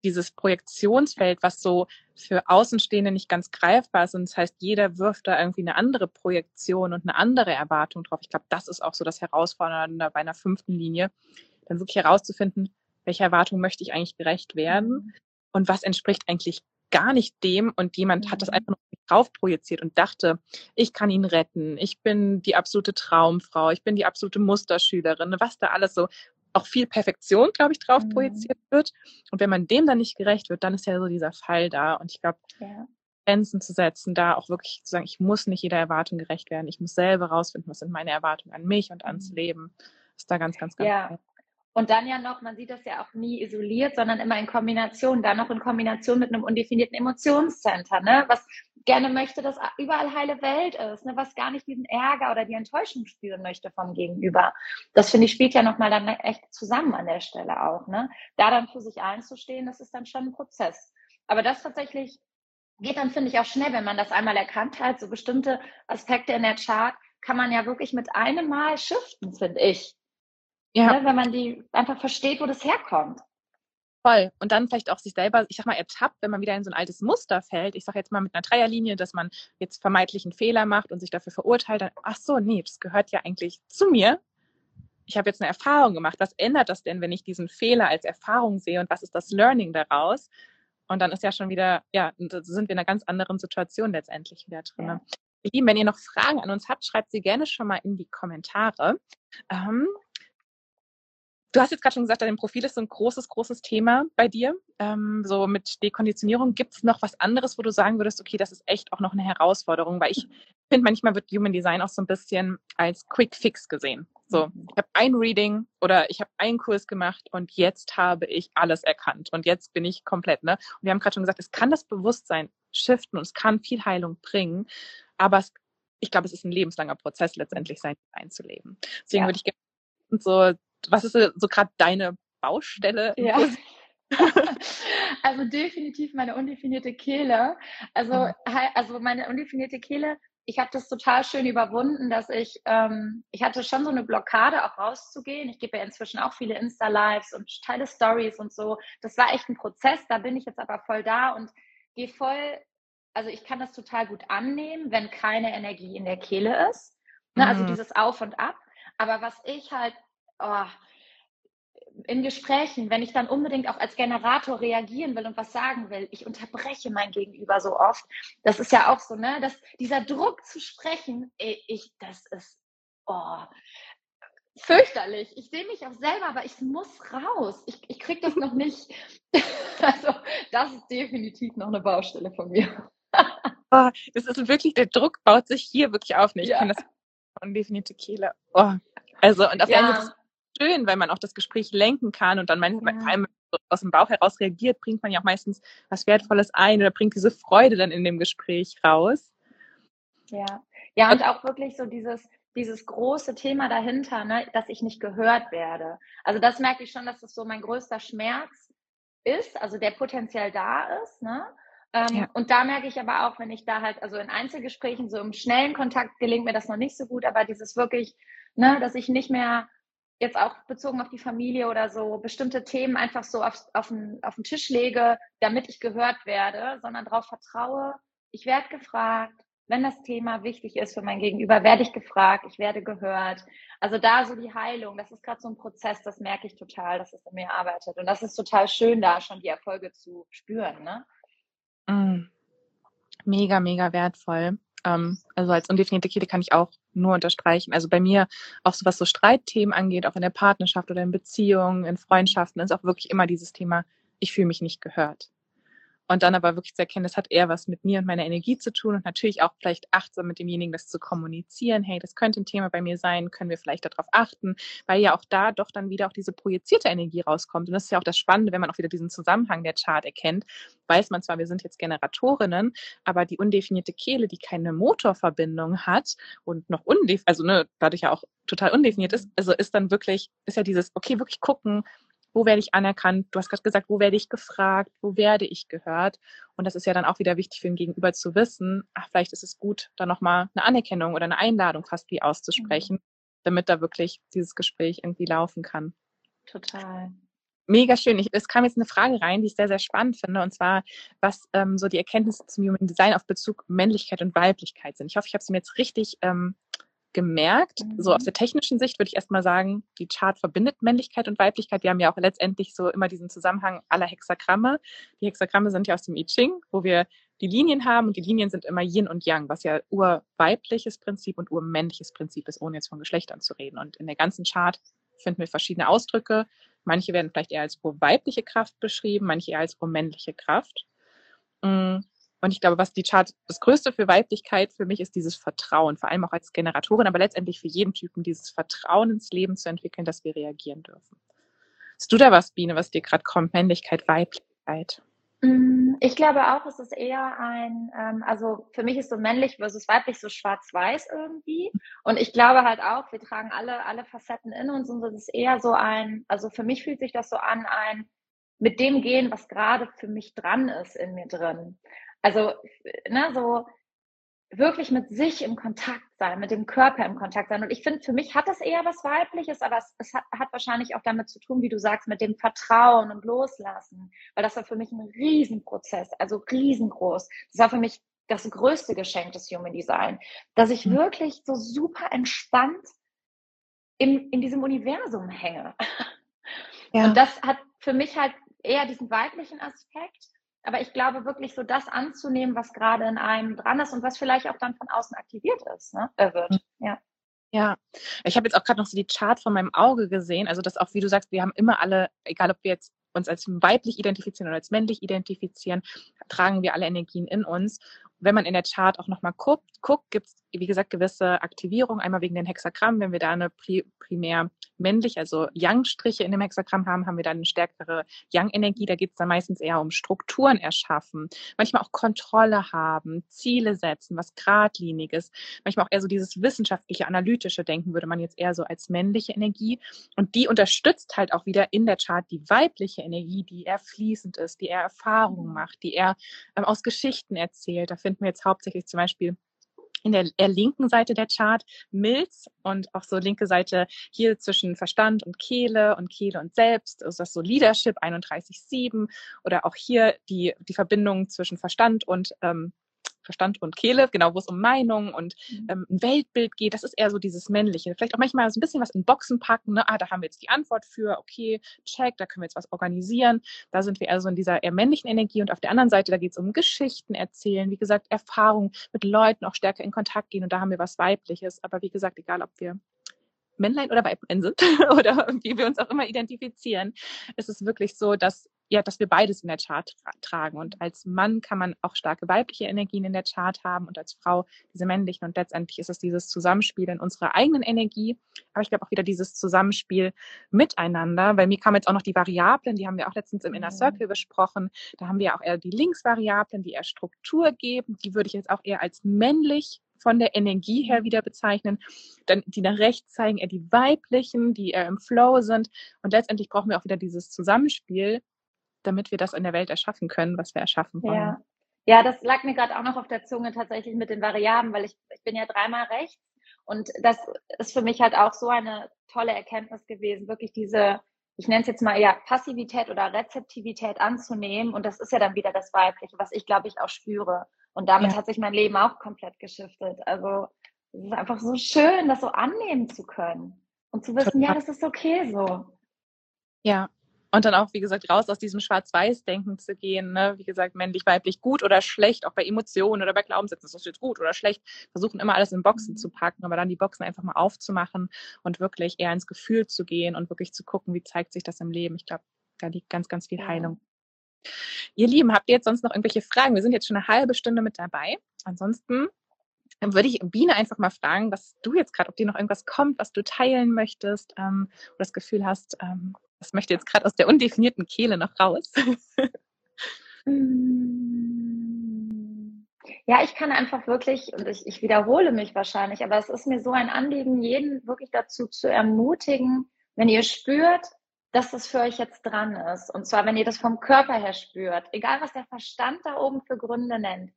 dieses Projektionsfeld, was so für Außenstehende nicht ganz greifbar ist. Und das heißt, jeder wirft da irgendwie eine andere Projektion und eine andere Erwartung drauf. Ich glaube, das ist auch so das Herausfordernde bei einer fünften Linie, dann wirklich herauszufinden, welche Erwartung möchte ich eigentlich gerecht werden mhm. und was entspricht eigentlich gar nicht dem und jemand hat das mhm. einfach noch drauf projiziert und dachte, ich kann ihn retten, ich bin die absolute Traumfrau, ich bin die absolute Musterschülerin, was da alles so auch viel Perfektion, glaube ich, drauf mhm. projiziert wird. Und wenn man dem dann nicht gerecht wird, dann ist ja so dieser Fall da. Und ich glaube, ja. Grenzen zu setzen, da auch wirklich zu sagen, ich muss nicht jeder Erwartung gerecht werden. Ich muss selber rausfinden, was sind meine Erwartungen an mich und ans mhm. Leben. Ist da ganz, ganz, ganz. Ja. Und dann ja noch, man sieht das ja auch nie isoliert, sondern immer in Kombination, dann noch in Kombination mit einem undefinierten Emotionscenter, ne? Was gerne möchte, dass überall heile Welt ist, ne? was gar nicht diesen Ärger oder die Enttäuschung spüren möchte vom Gegenüber. Das finde ich spielt ja nochmal dann echt zusammen an der Stelle auch. Ne? Da dann für sich einzustehen, das ist dann schon ein Prozess. Aber das tatsächlich geht dann, finde ich, auch schnell, wenn man das einmal erkannt hat. So bestimmte Aspekte in der Chart kann man ja wirklich mit einem Mal shiften, finde ich. Ja. Ne? Wenn man die einfach versteht, wo das herkommt. Voll. Und dann vielleicht auch sich selber, ich sag mal, ertappt, wenn man wieder in so ein altes Muster fällt. Ich sage jetzt mal mit einer Dreierlinie, dass man jetzt vermeintlich einen Fehler macht und sich dafür verurteilt. Dann, ach so, nee, das gehört ja eigentlich zu mir. Ich habe jetzt eine Erfahrung gemacht. Was ändert das denn, wenn ich diesen Fehler als Erfahrung sehe und was ist das Learning daraus? Und dann ist ja schon wieder, ja, sind wir in einer ganz anderen Situation letztendlich wieder drin. Ja. Ihr Lieben, wenn ihr noch Fragen an uns habt, schreibt sie gerne schon mal in die Kommentare. Ähm, Du hast jetzt gerade schon gesagt, dein Profil ist so ein großes, großes Thema bei dir. Ähm, so mit Dekonditionierung. Gibt es noch was anderes, wo du sagen würdest, okay, das ist echt auch noch eine Herausforderung? Weil ich finde, manchmal wird Human Design auch so ein bisschen als Quick Fix gesehen. So, mhm. ich habe ein Reading oder ich habe einen Kurs gemacht und jetzt habe ich alles erkannt und jetzt bin ich komplett. Ne? Und wir haben gerade schon gesagt, es kann das Bewusstsein shiften und es kann viel Heilung bringen, aber es, ich glaube, es ist ein lebenslanger Prozess, letztendlich sein einzuleben. Deswegen ja. würde ich gerne so was ist so gerade deine Baustelle? Ja. also definitiv meine undefinierte Kehle. Also, mhm. also meine undefinierte Kehle, ich habe das total schön überwunden, dass ich, ähm, ich hatte schon so eine Blockade, auch rauszugehen. Ich gebe ja inzwischen auch viele Insta-Lives und teile Stories und so. Das war echt ein Prozess, da bin ich jetzt aber voll da und gehe voll, also ich kann das total gut annehmen, wenn keine Energie in der Kehle ist. Ne? Also mhm. Also dieses Auf und Ab. Aber was ich halt oh, in Gesprächen, wenn ich dann unbedingt auch als Generator reagieren will und was sagen will, ich unterbreche mein Gegenüber so oft. Das ist ja auch so, ne? Dass dieser Druck zu sprechen, ich, das ist oh, fürchterlich. Ich sehe mich auch selber, aber ich muss raus. Ich, ich kriege das noch nicht. also, das ist definitiv noch eine Baustelle von mir. oh, das ist wirklich, der Druck baut sich hier wirklich auf. Ich ja. kann das definitiv Kehle. Oh. Also, und auf ja. Ende schön, weil man auch das Gespräch lenken kann und dann manchmal ja. aus dem Bauch heraus reagiert, bringt man ja auch meistens was Wertvolles ein oder bringt diese Freude dann in dem Gespräch raus. Ja, ja und auch wirklich so dieses, dieses große Thema dahinter, ne, dass ich nicht gehört werde. Also das merke ich schon, dass das so mein größter Schmerz ist, also der potenziell da ist, ne? Ähm, ja. Und da merke ich aber auch, wenn ich da halt, also in Einzelgesprächen, so im schnellen Kontakt gelingt mir das noch nicht so gut, aber dieses wirklich, ne, dass ich nicht mehr jetzt auch bezogen auf die Familie oder so bestimmte Themen einfach so auf, auf, den, auf den Tisch lege, damit ich gehört werde, sondern darauf vertraue, ich werde gefragt, wenn das Thema wichtig ist für mein Gegenüber, werde ich gefragt, ich werde gehört. Also da so die Heilung, das ist gerade so ein Prozess, das merke ich total, dass es in mir arbeitet. Und das ist total schön, da schon die Erfolge zu spüren. Ne? Mm. Mega, mega wertvoll. Ähm, also als undefinierte Kehle kann ich auch nur unterstreichen. Also bei mir, auch so was so Streitthemen angeht, auch in der Partnerschaft oder in Beziehungen, in Freundschaften, ist auch wirklich immer dieses Thema, ich fühle mich nicht gehört. Und dann aber wirklich zu erkennen, das hat eher was mit mir und meiner Energie zu tun und natürlich auch vielleicht achtsam mit demjenigen das zu kommunizieren. Hey, das könnte ein Thema bei mir sein, können wir vielleicht darauf achten, weil ja auch da doch dann wieder auch diese projizierte Energie rauskommt. Und das ist ja auch das Spannende, wenn man auch wieder diesen Zusammenhang der Chart erkennt, weiß man zwar, wir sind jetzt Generatorinnen, aber die undefinierte Kehle, die keine Motorverbindung hat und noch undefiniert, also ne, dadurch ja auch total undefiniert ist, also ist dann wirklich, ist ja dieses, okay, wirklich gucken, wo werde ich anerkannt? Du hast gerade gesagt, wo werde ich gefragt? Wo werde ich gehört? Und das ist ja dann auch wieder wichtig für den Gegenüber zu wissen, ach, vielleicht ist es gut, da nochmal eine Anerkennung oder eine Einladung fast wie auszusprechen, mhm. damit da wirklich dieses Gespräch irgendwie laufen kann. Total. Mega schön. Ich, es kam jetzt eine Frage rein, die ich sehr, sehr spannend finde, und zwar, was ähm, so die Erkenntnisse zum Human Design auf Bezug Männlichkeit und Weiblichkeit sind. Ich hoffe, ich habe sie mir jetzt richtig ähm, gemerkt. Mhm. So aus der technischen Sicht würde ich erstmal sagen, die Chart verbindet Männlichkeit und Weiblichkeit. Wir haben ja auch letztendlich so immer diesen Zusammenhang aller Hexagramme. Die Hexagramme sind ja aus dem I Ching, wo wir die Linien haben und die Linien sind immer Yin und Yang, was ja urweibliches Prinzip und urmännliches Prinzip ist, ohne jetzt von Geschlechtern zu reden. Und in der ganzen Chart finden wir verschiedene Ausdrücke. Manche werden vielleicht eher als urweibliche Kraft beschrieben, manche eher als urmännliche Kraft. Mm. Und ich glaube, was die Chart, das Größte für Weiblichkeit für mich ist dieses Vertrauen, vor allem auch als Generatorin, aber letztendlich für jeden Typen dieses Vertrauen ins Leben zu entwickeln, dass wir reagieren dürfen. Hast du da was, Biene, was dir gerade kommt? Männlichkeit, Weiblichkeit? Mm, ich glaube auch, es ist eher ein, ähm, also für mich ist so männlich versus weiblich so schwarz-weiß irgendwie. Und ich glaube halt auch, wir tragen alle, alle Facetten in uns und es ist eher so ein, also für mich fühlt sich das so an, ein mit dem gehen, was gerade für mich dran ist in mir drin. Also, ne, so wirklich mit sich im Kontakt sein, mit dem Körper im Kontakt sein. Und ich finde, für mich hat das eher was Weibliches, aber es, es hat, hat, wahrscheinlich auch damit zu tun, wie du sagst, mit dem Vertrauen und Loslassen. Weil das war für mich ein Riesenprozess, also riesengroß. Das war für mich das größte Geschenk des Human Design, dass ich mhm. wirklich so super entspannt in, in diesem Universum hänge. Ja. Und das hat für mich halt eher diesen weiblichen Aspekt. Aber ich glaube wirklich so das anzunehmen, was gerade in einem dran ist und was vielleicht auch dann von außen aktiviert ist, ne? Äh, wird. Ja. Ja, ich habe jetzt auch gerade noch so die Chart von meinem Auge gesehen. Also das auch, wie du sagst, wir haben immer alle, egal ob wir jetzt uns als weiblich identifizieren oder als männlich identifizieren, tragen wir alle Energien in uns wenn man in der Chart auch nochmal guckt, guckt gibt es, wie gesagt, gewisse Aktivierungen. Einmal wegen den Hexagrammen. Wenn wir da eine primär männlich, also Yang-Striche in dem Hexagramm haben, haben wir dann eine stärkere Yang-Energie. Da geht es dann meistens eher um Strukturen erschaffen, manchmal auch Kontrolle haben, Ziele setzen, was geradliniges. Manchmal auch eher so dieses wissenschaftliche, analytische Denken würde man jetzt eher so als männliche Energie. Und die unterstützt halt auch wieder in der Chart die weibliche Energie, die eher fließend ist, die eher Erfahrungen macht, die eher ähm, aus Geschichten erzählt. Dafür finden wir jetzt hauptsächlich zum Beispiel in der eher linken Seite der Chart Milz und auch so linke Seite hier zwischen Verstand und Kehle und Kehle und Selbst, ist das so Leadership 31.7 oder auch hier die, die Verbindung zwischen Verstand und ähm, Verstand und Kehle, genau, wo es um Meinung und mhm. ähm, ein Weltbild geht. Das ist eher so dieses Männliche. Vielleicht auch manchmal so ein bisschen was in Boxen packen. Ne? Ah, da haben wir jetzt die Antwort für, okay, check, da können wir jetzt was organisieren. Da sind wir eher so in dieser eher männlichen Energie. Und auf der anderen Seite, da geht es um Geschichten erzählen, wie gesagt, Erfahrung mit Leuten auch stärker in Kontakt gehen. Und da haben wir was Weibliches. Aber wie gesagt, egal, ob wir Männlein oder Weiblein sind oder wie wir uns auch immer identifizieren, ist es wirklich so, dass ja, dass wir beides in der Chart tra tragen. Und als Mann kann man auch starke weibliche Energien in der Chart haben und als Frau diese männlichen. Und letztendlich ist es dieses Zusammenspiel in unserer eigenen Energie. Aber ich glaube auch wieder dieses Zusammenspiel miteinander, weil mir kamen jetzt auch noch die Variablen, die haben wir auch letztens im Inner mhm. Circle besprochen. Da haben wir auch eher die Linksvariablen, die eher Struktur geben. Die würde ich jetzt auch eher als männlich von der Energie her wieder bezeichnen. Dann die nach rechts zeigen eher die weiblichen, die eher im Flow sind. Und letztendlich brauchen wir auch wieder dieses Zusammenspiel, damit wir das in der Welt erschaffen können, was wir erschaffen wollen. Ja, ja das lag mir gerade auch noch auf der Zunge tatsächlich mit den Variablen, weil ich, ich bin ja dreimal rechts. Und das ist für mich halt auch so eine tolle Erkenntnis gewesen, wirklich diese, ich nenne es jetzt mal ja Passivität oder Rezeptivität anzunehmen. Und das ist ja dann wieder das Weibliche, was ich glaube ich auch spüre. Und damit ja. hat sich mein Leben auch komplett geschiftet. Also es ist einfach so schön, das so annehmen zu können und zu wissen, ja, das ist okay so. Ja, und dann auch, wie gesagt, raus aus diesem Schwarz-Weiß-Denken zu gehen. Ne? Wie gesagt, männlich, weiblich, gut oder schlecht, auch bei Emotionen oder bei Glaubenssätzen. Ist das jetzt gut oder schlecht? Versuchen immer alles in Boxen zu packen, aber dann die Boxen einfach mal aufzumachen und wirklich eher ins Gefühl zu gehen und wirklich zu gucken, wie zeigt sich das im Leben. Ich glaube, da liegt ganz, ganz viel Heilung. Ihr Lieben, habt ihr jetzt sonst noch irgendwelche Fragen? Wir sind jetzt schon eine halbe Stunde mit dabei. Ansonsten würde ich Biene einfach mal fragen, was du jetzt gerade, ob dir noch irgendwas kommt, was du teilen möchtest ähm, oder das Gefühl hast, ähm, das möchte jetzt gerade aus der undefinierten Kehle noch raus. Mm. ja, ich kann einfach wirklich, und ich, ich wiederhole mich wahrscheinlich, aber es ist mir so ein Anliegen, jeden wirklich dazu zu ermutigen, wenn ihr spürt, dass das für euch jetzt dran ist. Und zwar, wenn ihr das vom Körper her spürt, egal was der Verstand da oben für Gründe nennt,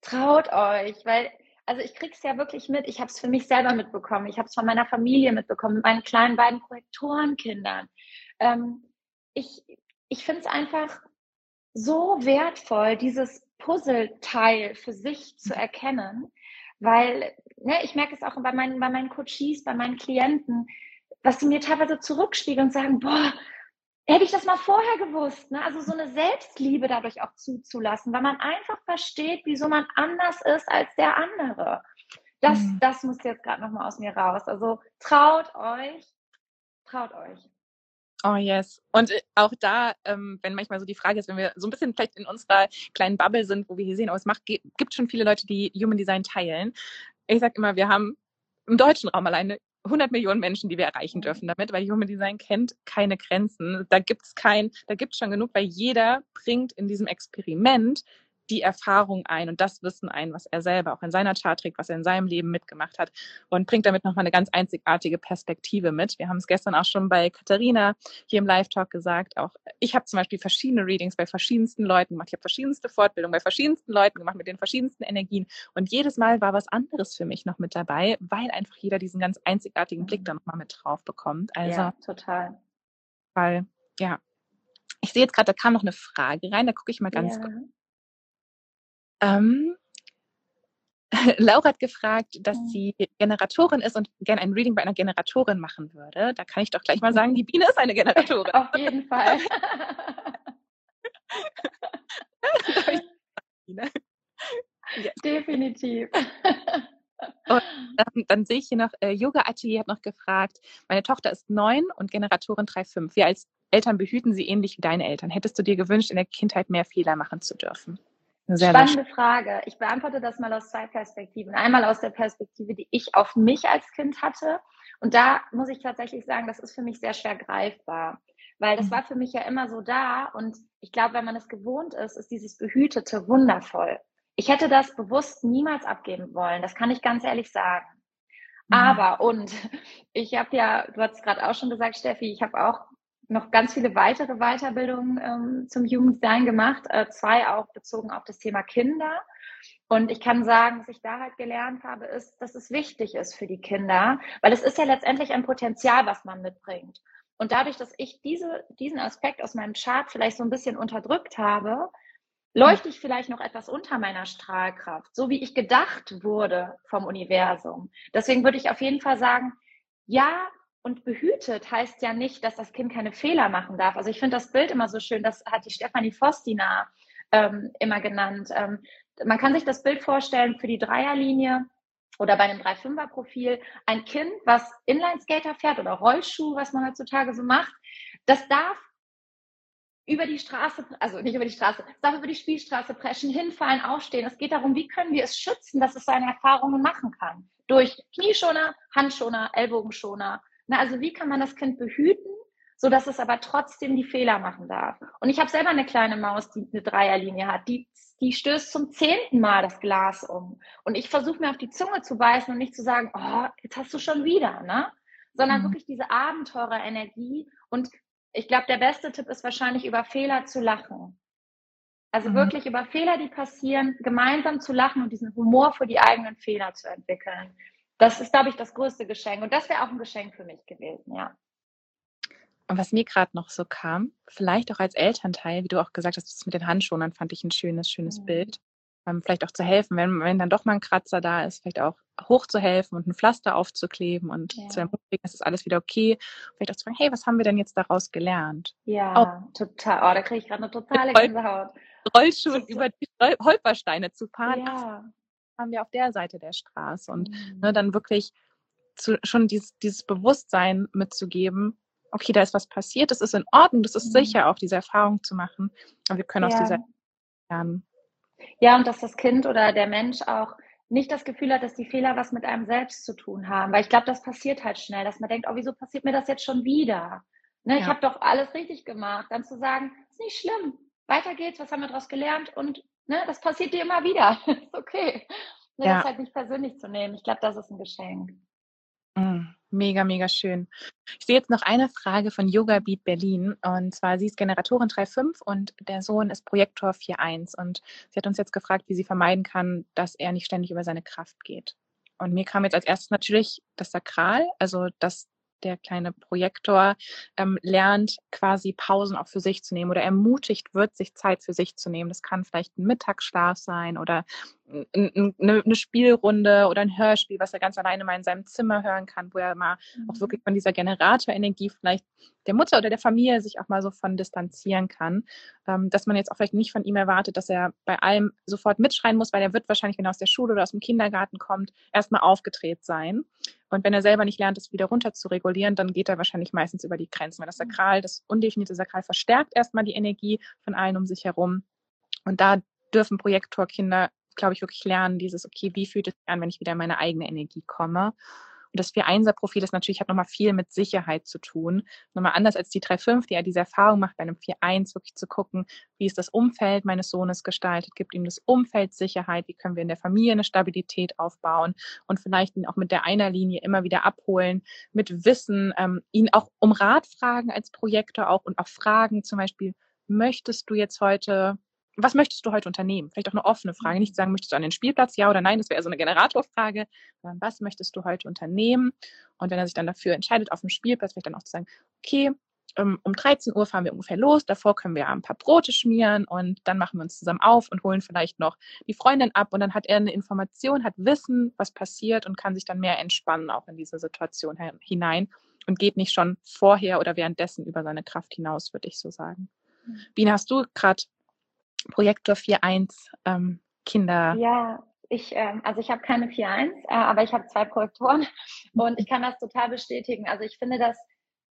traut euch, weil, also ich krieg's ja wirklich mit. Ich habe es für mich selber mitbekommen. Ich habe es von meiner Familie mitbekommen, mit meinen kleinen beiden Projektorenkindern. Ähm, ich, ich finde es einfach so wertvoll, dieses Puzzleteil für sich zu erkennen, weil ne, ich merke es auch bei meinen, bei meinen Coaches, bei meinen Klienten, was sie mir teilweise zurückspiegeln und sagen, boah, hätte ich das mal vorher gewusst. Ne? Also so eine Selbstliebe dadurch auch zuzulassen, weil man einfach versteht, wieso man anders ist als der andere. Das, mhm. das muss jetzt gerade nochmal aus mir raus. Also traut euch, traut euch. Oh yes. Und äh, auch da, ähm, wenn manchmal so die Frage ist, wenn wir so ein bisschen vielleicht in unserer kleinen Bubble sind, wo wir hier sehen, oh, es macht, gibt schon viele Leute, die Human Design teilen. Ich sage immer, wir haben im deutschen Raum alleine 100 Millionen Menschen, die wir erreichen dürfen damit, weil Human Design kennt keine Grenzen. Da gibt's kein, da gibt's schon genug, weil jeder bringt in diesem Experiment die Erfahrung ein und das Wissen ein, was er selber auch in seiner Chart trägt, was er in seinem Leben mitgemacht hat und bringt damit nochmal eine ganz einzigartige Perspektive mit. Wir haben es gestern auch schon bei Katharina hier im Live-Talk gesagt. Auch ich habe zum Beispiel verschiedene Readings bei verschiedensten Leuten gemacht. Ich habe verschiedenste Fortbildungen bei verschiedensten Leuten gemacht mit den verschiedensten Energien und jedes Mal war was anderes für mich noch mit dabei, weil einfach jeder diesen ganz einzigartigen Blick da nochmal mit drauf bekommt. Also, ja, total. Weil, ja, ich sehe jetzt gerade, da kam noch eine Frage rein, da gucke ich mal ganz ja. kurz. Ähm, Laura hat gefragt, dass sie Generatorin ist und gerne ein Reading bei einer Generatorin machen würde. Da kann ich doch gleich mal sagen, die Biene ist eine Generatorin. Auf jeden Fall. Definitiv. Und dann, dann, sehe ich hier noch, äh, Yoga Atelier hat noch gefragt, meine Tochter ist neun und Generatorin 3,5. Wir als Eltern behüten sie ähnlich wie deine Eltern. Hättest du dir gewünscht, in der Kindheit mehr Fehler machen zu dürfen? Sehr Spannende Frage. Ich beantworte das mal aus zwei Perspektiven. Einmal aus der Perspektive, die ich auf mich als Kind hatte. Und da muss ich tatsächlich sagen, das ist für mich sehr schwer greifbar. Weil das mhm. war für mich ja immer so da. Und ich glaube, wenn man es gewohnt ist, ist dieses Behütete wundervoll. Ich hätte das bewusst niemals abgeben wollen. Das kann ich ganz ehrlich sagen. Mhm. Aber, und ich habe ja, du hast gerade auch schon gesagt, Steffi, ich habe auch noch ganz viele weitere Weiterbildungen ähm, zum Design gemacht, äh, zwei auch bezogen auf das Thema Kinder. Und ich kann sagen, was ich da halt gelernt habe, ist, dass es wichtig ist für die Kinder, weil es ist ja letztendlich ein Potenzial, was man mitbringt. Und dadurch, dass ich diese, diesen Aspekt aus meinem Chart vielleicht so ein bisschen unterdrückt habe, leuchte ich vielleicht noch etwas unter meiner Strahlkraft, so wie ich gedacht wurde vom Universum. Deswegen würde ich auf jeden Fall sagen, ja, und behütet heißt ja nicht, dass das Kind keine Fehler machen darf. Also ich finde das Bild immer so schön, das hat die Stefanie Fostina ähm, immer genannt. Ähm, man kann sich das Bild vorstellen für die Dreierlinie oder bei einem 3-5er-Profil. Ein Kind, was Inlineskater fährt oder Rollschuh, was man heutzutage so macht, das darf über die Straße, also nicht über die Straße, es darf über die Spielstraße preschen, hinfallen, aufstehen. Es geht darum, wie können wir es schützen, dass es seine Erfahrungen machen kann. Durch Knieschoner, Handschoner, Ellbogenschoner, na, also wie kann man das Kind behüten, so dass es aber trotzdem die Fehler machen darf? Und ich habe selber eine kleine Maus, die eine Dreierlinie hat, die, die stößt zum zehnten Mal das Glas um. Und ich versuche mir auf die Zunge zu beißen und nicht zu sagen, oh, jetzt hast du schon wieder, ne? Sondern mhm. wirklich diese Abenteurerenergie. Und ich glaube, der beste Tipp ist wahrscheinlich über Fehler zu lachen. Also mhm. wirklich über Fehler, die passieren, gemeinsam zu lachen und diesen Humor für die eigenen Fehler zu entwickeln das ist, glaube ich, das größte Geschenk. Und das wäre auch ein Geschenk für mich gewesen, ja. Und was mir gerade noch so kam, vielleicht auch als Elternteil, wie du auch gesagt hast, das mit den Handschuhen, fand ich ein schönes, schönes mhm. Bild. Ähm, vielleicht auch zu helfen, wenn, wenn dann doch mal ein Kratzer da ist, vielleicht auch hochzuhelfen und ein Pflaster aufzukleben und ja. zu ermutigen, es ist alles wieder okay. Vielleicht auch zu fragen, hey, was haben wir denn jetzt daraus gelernt? Ja, auch, total. Oh, da kriege ich gerade eine totale Gänsehaut. Rollschuhen über die Holpersteine zu fahren. Ja haben wir auf der Seite der Straße. Und mhm. ne, dann wirklich zu, schon dieses, dieses Bewusstsein mitzugeben, okay, da ist was passiert, das ist in Ordnung, das ist mhm. sicher, auch diese Erfahrung zu machen. Und wir können ja. aus dieser lernen. Ja, und dass das Kind oder der Mensch auch nicht das Gefühl hat, dass die Fehler was mit einem selbst zu tun haben. Weil ich glaube, das passiert halt schnell, dass man denkt, oh, wieso passiert mir das jetzt schon wieder? Ne, ja. Ich habe doch alles richtig gemacht. Dann zu sagen, ist nicht schlimm, weiter geht's, was haben wir daraus gelernt und ne, das passiert dir immer wieder. ist okay. Ne, ja. Das halt nicht persönlich zu nehmen. Ich glaube, das ist ein Geschenk. Mm, mega, mega schön. Ich sehe jetzt noch eine Frage von Yoga Beat Berlin. Und zwar, sie ist Generatorin 3.5 und der Sohn ist Projektor 4.1. Und sie hat uns jetzt gefragt, wie sie vermeiden kann, dass er nicht ständig über seine Kraft geht. Und mir kam jetzt als erstes natürlich das Sakral, also das der kleine Projektor, ähm, lernt quasi Pausen auch für sich zu nehmen oder ermutigt wird, sich Zeit für sich zu nehmen. Das kann vielleicht ein Mittagsschlaf sein oder eine, eine Spielrunde oder ein Hörspiel, was er ganz alleine mal in seinem Zimmer hören kann, wo er mal mhm. auch wirklich von dieser Generatorenergie vielleicht der Mutter oder der Familie sich auch mal so von distanzieren kann, ähm, dass man jetzt auch vielleicht nicht von ihm erwartet, dass er bei allem sofort mitschreien muss, weil er wird wahrscheinlich, wenn er aus der Schule oder aus dem Kindergarten kommt, erstmal aufgedreht sein. Und wenn er selber nicht lernt, es wieder runter zu regulieren, dann geht er wahrscheinlich meistens über die Grenzen, weil das mhm. Sakral, das undefinierte Sakral verstärkt erstmal die Energie von allen um sich herum. Und da dürfen Projektorkinder glaube ich, wirklich lernen, dieses, okay, wie fühlt es sich an, wenn ich wieder in meine eigene Energie komme? Und das 4-1er-Profil ist natürlich, hat nochmal viel mit Sicherheit zu tun. Nochmal anders als die 3-5, die ja diese Erfahrung macht, bei einem 4-1 wirklich zu gucken, wie ist das Umfeld meines Sohnes gestaltet, gibt ihm das Umfeld Sicherheit, wie können wir in der Familie eine Stabilität aufbauen und vielleicht ihn auch mit der einer Linie immer wieder abholen, mit Wissen, ähm, ihn auch um Rat fragen als Projektor auch und auch fragen, zum Beispiel, möchtest du jetzt heute was möchtest du heute unternehmen? Vielleicht auch eine offene Frage. Nicht sagen, möchtest du an den Spielplatz, ja oder nein, das wäre so eine Generatorfrage, sondern was möchtest du heute unternehmen? Und wenn er sich dann dafür entscheidet, auf dem Spielplatz, vielleicht dann auch zu sagen, okay, ähm, um 13 Uhr fahren wir ungefähr los, davor können wir ein paar Brote schmieren und dann machen wir uns zusammen auf und holen vielleicht noch die Freundin ab und dann hat er eine Information, hat Wissen, was passiert und kann sich dann mehr entspannen auch in diese Situation hinein und geht nicht schon vorher oder währenddessen über seine Kraft hinaus, würde ich so sagen. Biene, hast du gerade Projektor 4.1 ähm, Kinder? Ja, ich, ähm, also ich habe keine 4.1, äh, aber ich habe zwei Projektoren und ich kann das total bestätigen. Also ich finde das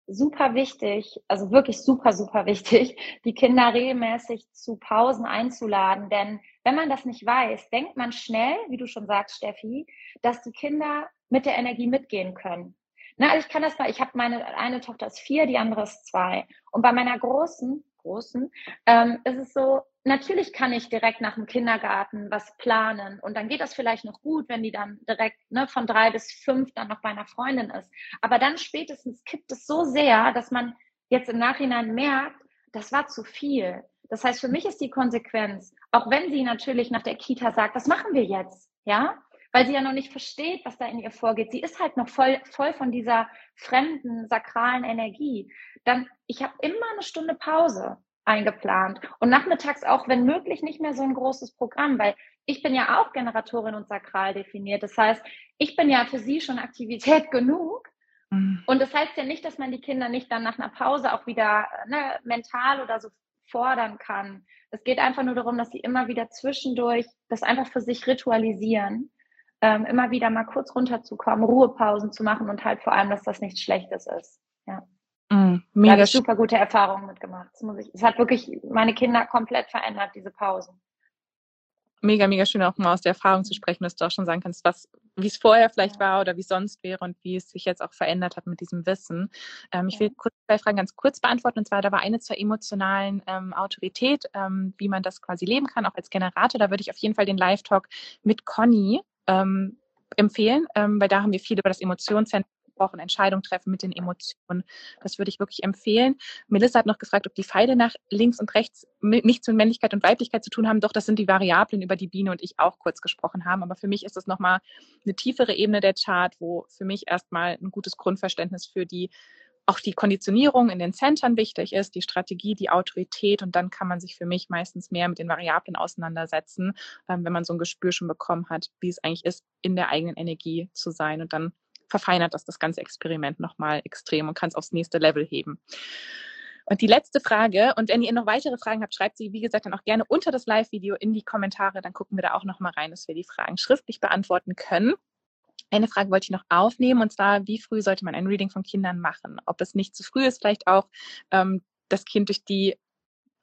super wichtig, also wirklich super, super wichtig, die Kinder regelmäßig zu Pausen einzuladen. Denn wenn man das nicht weiß, denkt man schnell, wie du schon sagst, Steffi, dass die Kinder mit der Energie mitgehen können. Na, also ich kann das mal, ich habe meine eine Tochter ist vier, die andere ist zwei. Und bei meiner großen, großen, ähm, ist es so, natürlich kann ich direkt nach dem Kindergarten was planen und dann geht das vielleicht noch gut, wenn die dann direkt ne, von drei bis fünf dann noch bei einer Freundin ist. Aber dann spätestens kippt es so sehr, dass man jetzt im Nachhinein merkt, das war zu viel. Das heißt, für mich ist die Konsequenz, auch wenn sie natürlich nach der Kita sagt, was machen wir jetzt? Ja, weil sie ja noch nicht versteht, was da in ihr vorgeht. Sie ist halt noch voll, voll von dieser fremden, sakralen Energie. Dann, ich habe immer eine Stunde Pause eingeplant. Und nachmittags auch, wenn möglich, nicht mehr so ein großes Programm, weil ich bin ja auch Generatorin und sakral definiert. Das heißt, ich bin ja für sie schon Aktivität genug. Mhm. Und das heißt ja nicht, dass man die Kinder nicht dann nach einer Pause auch wieder ne, mental oder so fordern kann. Es geht einfach nur darum, dass sie immer wieder zwischendurch das einfach für sich ritualisieren, ähm, immer wieder mal kurz runterzukommen, Ruhepausen zu machen und halt vor allem, dass das nichts Schlechtes ist. Ja. Mm, mega. Da habe ich super gute Erfahrungen mitgemacht. Das muss ich, es hat wirklich meine Kinder komplett verändert, diese Pausen. Mega, mega schön auch mal aus der Erfahrung zu sprechen, dass du auch schon sagen kannst, was, wie es vorher vielleicht war oder wie es sonst wäre und wie es sich jetzt auch verändert hat mit diesem Wissen. Ähm, ich will kurz zwei Fragen ganz kurz beantworten. Und zwar, da war eine zur emotionalen ähm, Autorität, ähm, wie man das quasi leben kann, auch als Generator. Da würde ich auf jeden Fall den Live-Talk mit Conny ähm, empfehlen, ähm, weil da haben wir viel über das Emotionszentrum gesprochen, Entscheidungen treffen mit den Emotionen. Das würde ich wirklich empfehlen. Melissa hat noch gefragt, ob die Pfeile nach links und rechts nichts mit Männlichkeit und Weiblichkeit zu tun haben. Doch, das sind die Variablen, über die Biene und ich auch kurz gesprochen haben. Aber für mich ist das nochmal eine tiefere Ebene der Chart, wo für mich erstmal ein gutes Grundverständnis für die auch die Konditionierung in den Centern wichtig ist, die Strategie, die Autorität und dann kann man sich für mich meistens mehr mit den Variablen auseinandersetzen, ähm, wenn man so ein Gespür schon bekommen hat, wie es eigentlich ist, in der eigenen Energie zu sein und dann verfeinert das das ganze Experiment nochmal extrem und kann es aufs nächste Level heben. Und die letzte Frage, und wenn ihr noch weitere Fragen habt, schreibt sie, wie gesagt, dann auch gerne unter das Live-Video in die Kommentare, dann gucken wir da auch nochmal rein, dass wir die Fragen schriftlich beantworten können. Eine Frage wollte ich noch aufnehmen, und zwar, wie früh sollte man ein Reading von Kindern machen? Ob es nicht zu früh ist, vielleicht auch ähm, das Kind durch die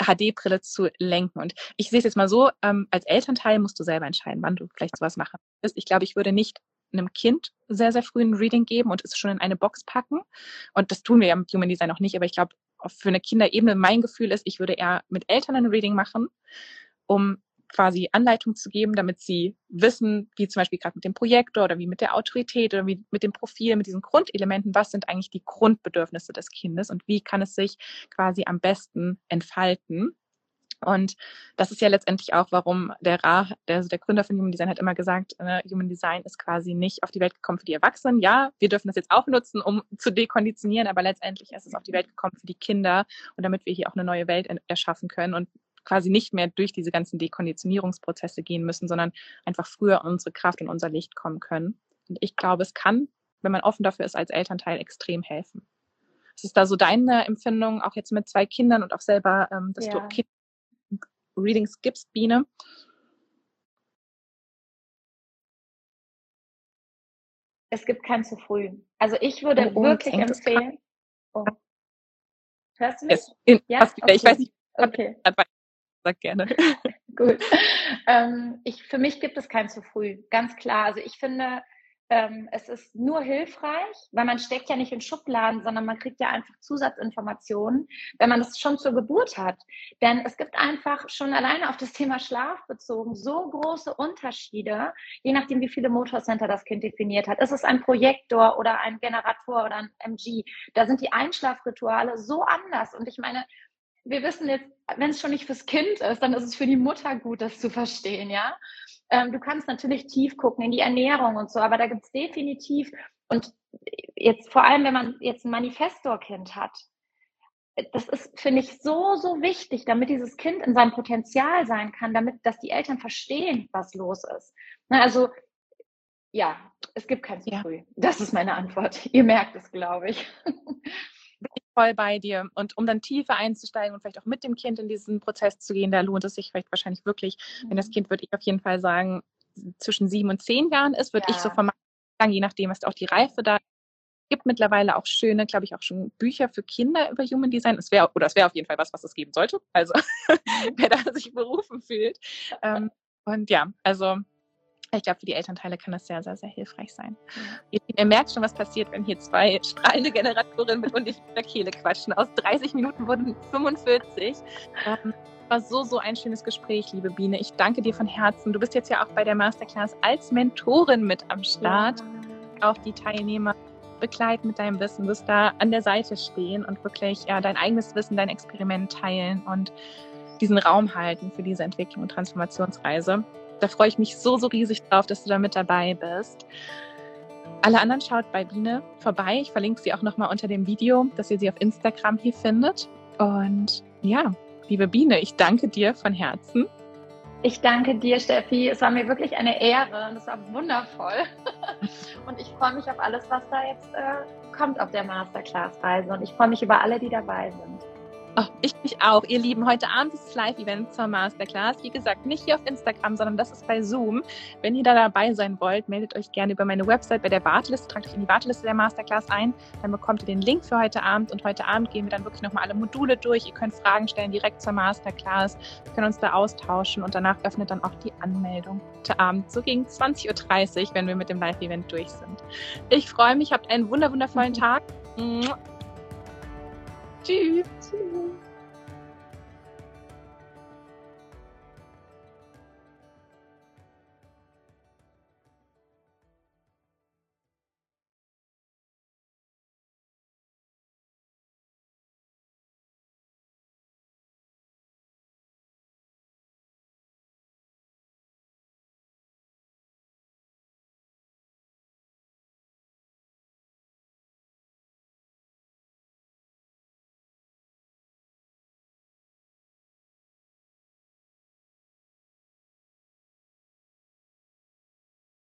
HD-Brille zu lenken. Und ich sehe es jetzt mal so, ähm, als Elternteil musst du selber entscheiden, wann du vielleicht sowas machen willst. Ich glaube, ich würde nicht einem Kind sehr, sehr früh ein Reading geben und es schon in eine Box packen. Und das tun wir ja mit Human Design auch nicht, aber ich glaube, für eine Kinderebene mein Gefühl ist, ich würde eher mit Eltern ein Reading machen, um quasi Anleitung zu geben, damit sie wissen, wie zum Beispiel gerade mit dem Projektor oder wie mit der Autorität oder wie mit dem Profil, mit diesen Grundelementen, was sind eigentlich die Grundbedürfnisse des Kindes und wie kann es sich quasi am besten entfalten. Und das ist ja letztendlich auch, warum der Ra, der, also der Gründer von Human Design hat immer gesagt, äh, Human Design ist quasi nicht auf die Welt gekommen für die Erwachsenen. Ja, wir dürfen das jetzt auch nutzen, um zu dekonditionieren, aber letztendlich ist es auf die Welt gekommen für die Kinder und damit wir hier auch eine neue Welt erschaffen können und quasi nicht mehr durch diese ganzen Dekonditionierungsprozesse gehen müssen, sondern einfach früher unsere Kraft und unser Licht kommen können. Und ich glaube, es kann, wenn man offen dafür ist, als Elternteil extrem helfen. Was ist da so deine Empfindung, auch jetzt mit zwei Kindern und auch selber, ähm, dass ja. du Kinder Readings gibst, Biene? Es gibt kein zu früh. Also ich würde oh, oh, wirklich empfehlen. Oh. Hörst du mich? In, ja? Okay. Ich weiß nicht. Okay. Sag gerne. Gut. Ähm, ich, für mich gibt es kein zu früh, ganz klar. Also ich finde, ähm, es ist nur hilfreich, weil man steckt ja nicht in Schubladen, sondern man kriegt ja einfach Zusatzinformationen, wenn man das schon zur Geburt hat. Denn es gibt einfach schon alleine auf das Thema Schlaf bezogen so große Unterschiede, je nachdem, wie viele Motorcenter das Kind definiert hat. Ist es ein Projektor oder ein Generator oder ein MG? Da sind die Einschlafrituale so anders. Und ich meine, wir wissen jetzt, wenn es schon nicht fürs Kind ist, dann ist es für die Mutter gut, das zu verstehen, ja. Ähm, du kannst natürlich tief gucken in die Ernährung und so, aber da gibt es definitiv, und jetzt vor allem, wenn man jetzt ein Manifestor-Kind hat, das ist, finde ich, so, so wichtig, damit dieses Kind in seinem Potenzial sein kann, damit, dass die Eltern verstehen, was los ist. Na, also, ja, es gibt kein zu ja. früh. Das ist meine Antwort. Ihr merkt es, glaube ich. voll bei dir. Und um dann tiefer einzusteigen und vielleicht auch mit dem Kind in diesen Prozess zu gehen, da lohnt es sich vielleicht wahrscheinlich wirklich, wenn das mhm. Kind, würde ich auf jeden Fall sagen, zwischen sieben und zehn Jahren ist, würde ja. ich so sagen, je nachdem ist auch die Reife da. Es gibt mittlerweile auch schöne, glaube ich, auch schon Bücher für Kinder über Human Design. Es wäre, oder es wäre auf jeden Fall was, was es geben sollte. Also, wer da sich berufen fühlt. Ähm, und ja, also ich glaube, für die Elternteile kann das sehr, sehr, sehr hilfreich sein. Ihr, ihr, merkt schon, was passiert, wenn hier zwei strahlende Generatoren mit undichter Kehle quatschen. Aus 30 Minuten wurden 45. Ähm, war so, so ein schönes Gespräch, liebe Biene. Ich danke dir von Herzen. Du bist jetzt ja auch bei der Masterclass als Mentorin mit am Start. Auch die Teilnehmer begleiten mit deinem Wissen, wirst da an der Seite stehen und wirklich ja, dein eigenes Wissen, dein Experiment teilen und diesen Raum halten für diese Entwicklung und Transformationsreise. Da freue ich mich so, so riesig drauf, dass du da mit dabei bist. Alle anderen schaut bei Biene vorbei. Ich verlinke sie auch nochmal unter dem Video, dass ihr sie auf Instagram hier findet. Und ja, liebe Biene, ich danke dir von Herzen. Ich danke dir, Steffi. Es war mir wirklich eine Ehre und es war wundervoll. Und ich freue mich auf alles, was da jetzt äh, kommt auf der Masterclass-Reise. Und ich freue mich über alle, die dabei sind. Oh, ich mich auch. Ihr Lieben, heute Abend ist das Live-Event zur Masterclass. Wie gesagt, nicht hier auf Instagram, sondern das ist bei Zoom. Wenn ihr da dabei sein wollt, meldet euch gerne über meine Website bei der Warteliste, tragt euch in die Warteliste der Masterclass ein. Dann bekommt ihr den Link für heute Abend. Und heute Abend gehen wir dann wirklich nochmal alle Module durch. Ihr könnt Fragen stellen direkt zur Masterclass. Wir können uns da austauschen und danach öffnet dann auch die Anmeldung heute Abend, so gegen 20.30 Uhr, wenn wir mit dem Live-Event durch sind. Ich freue mich, habt einen wundervollen Tag. Tschüss. Tschüss.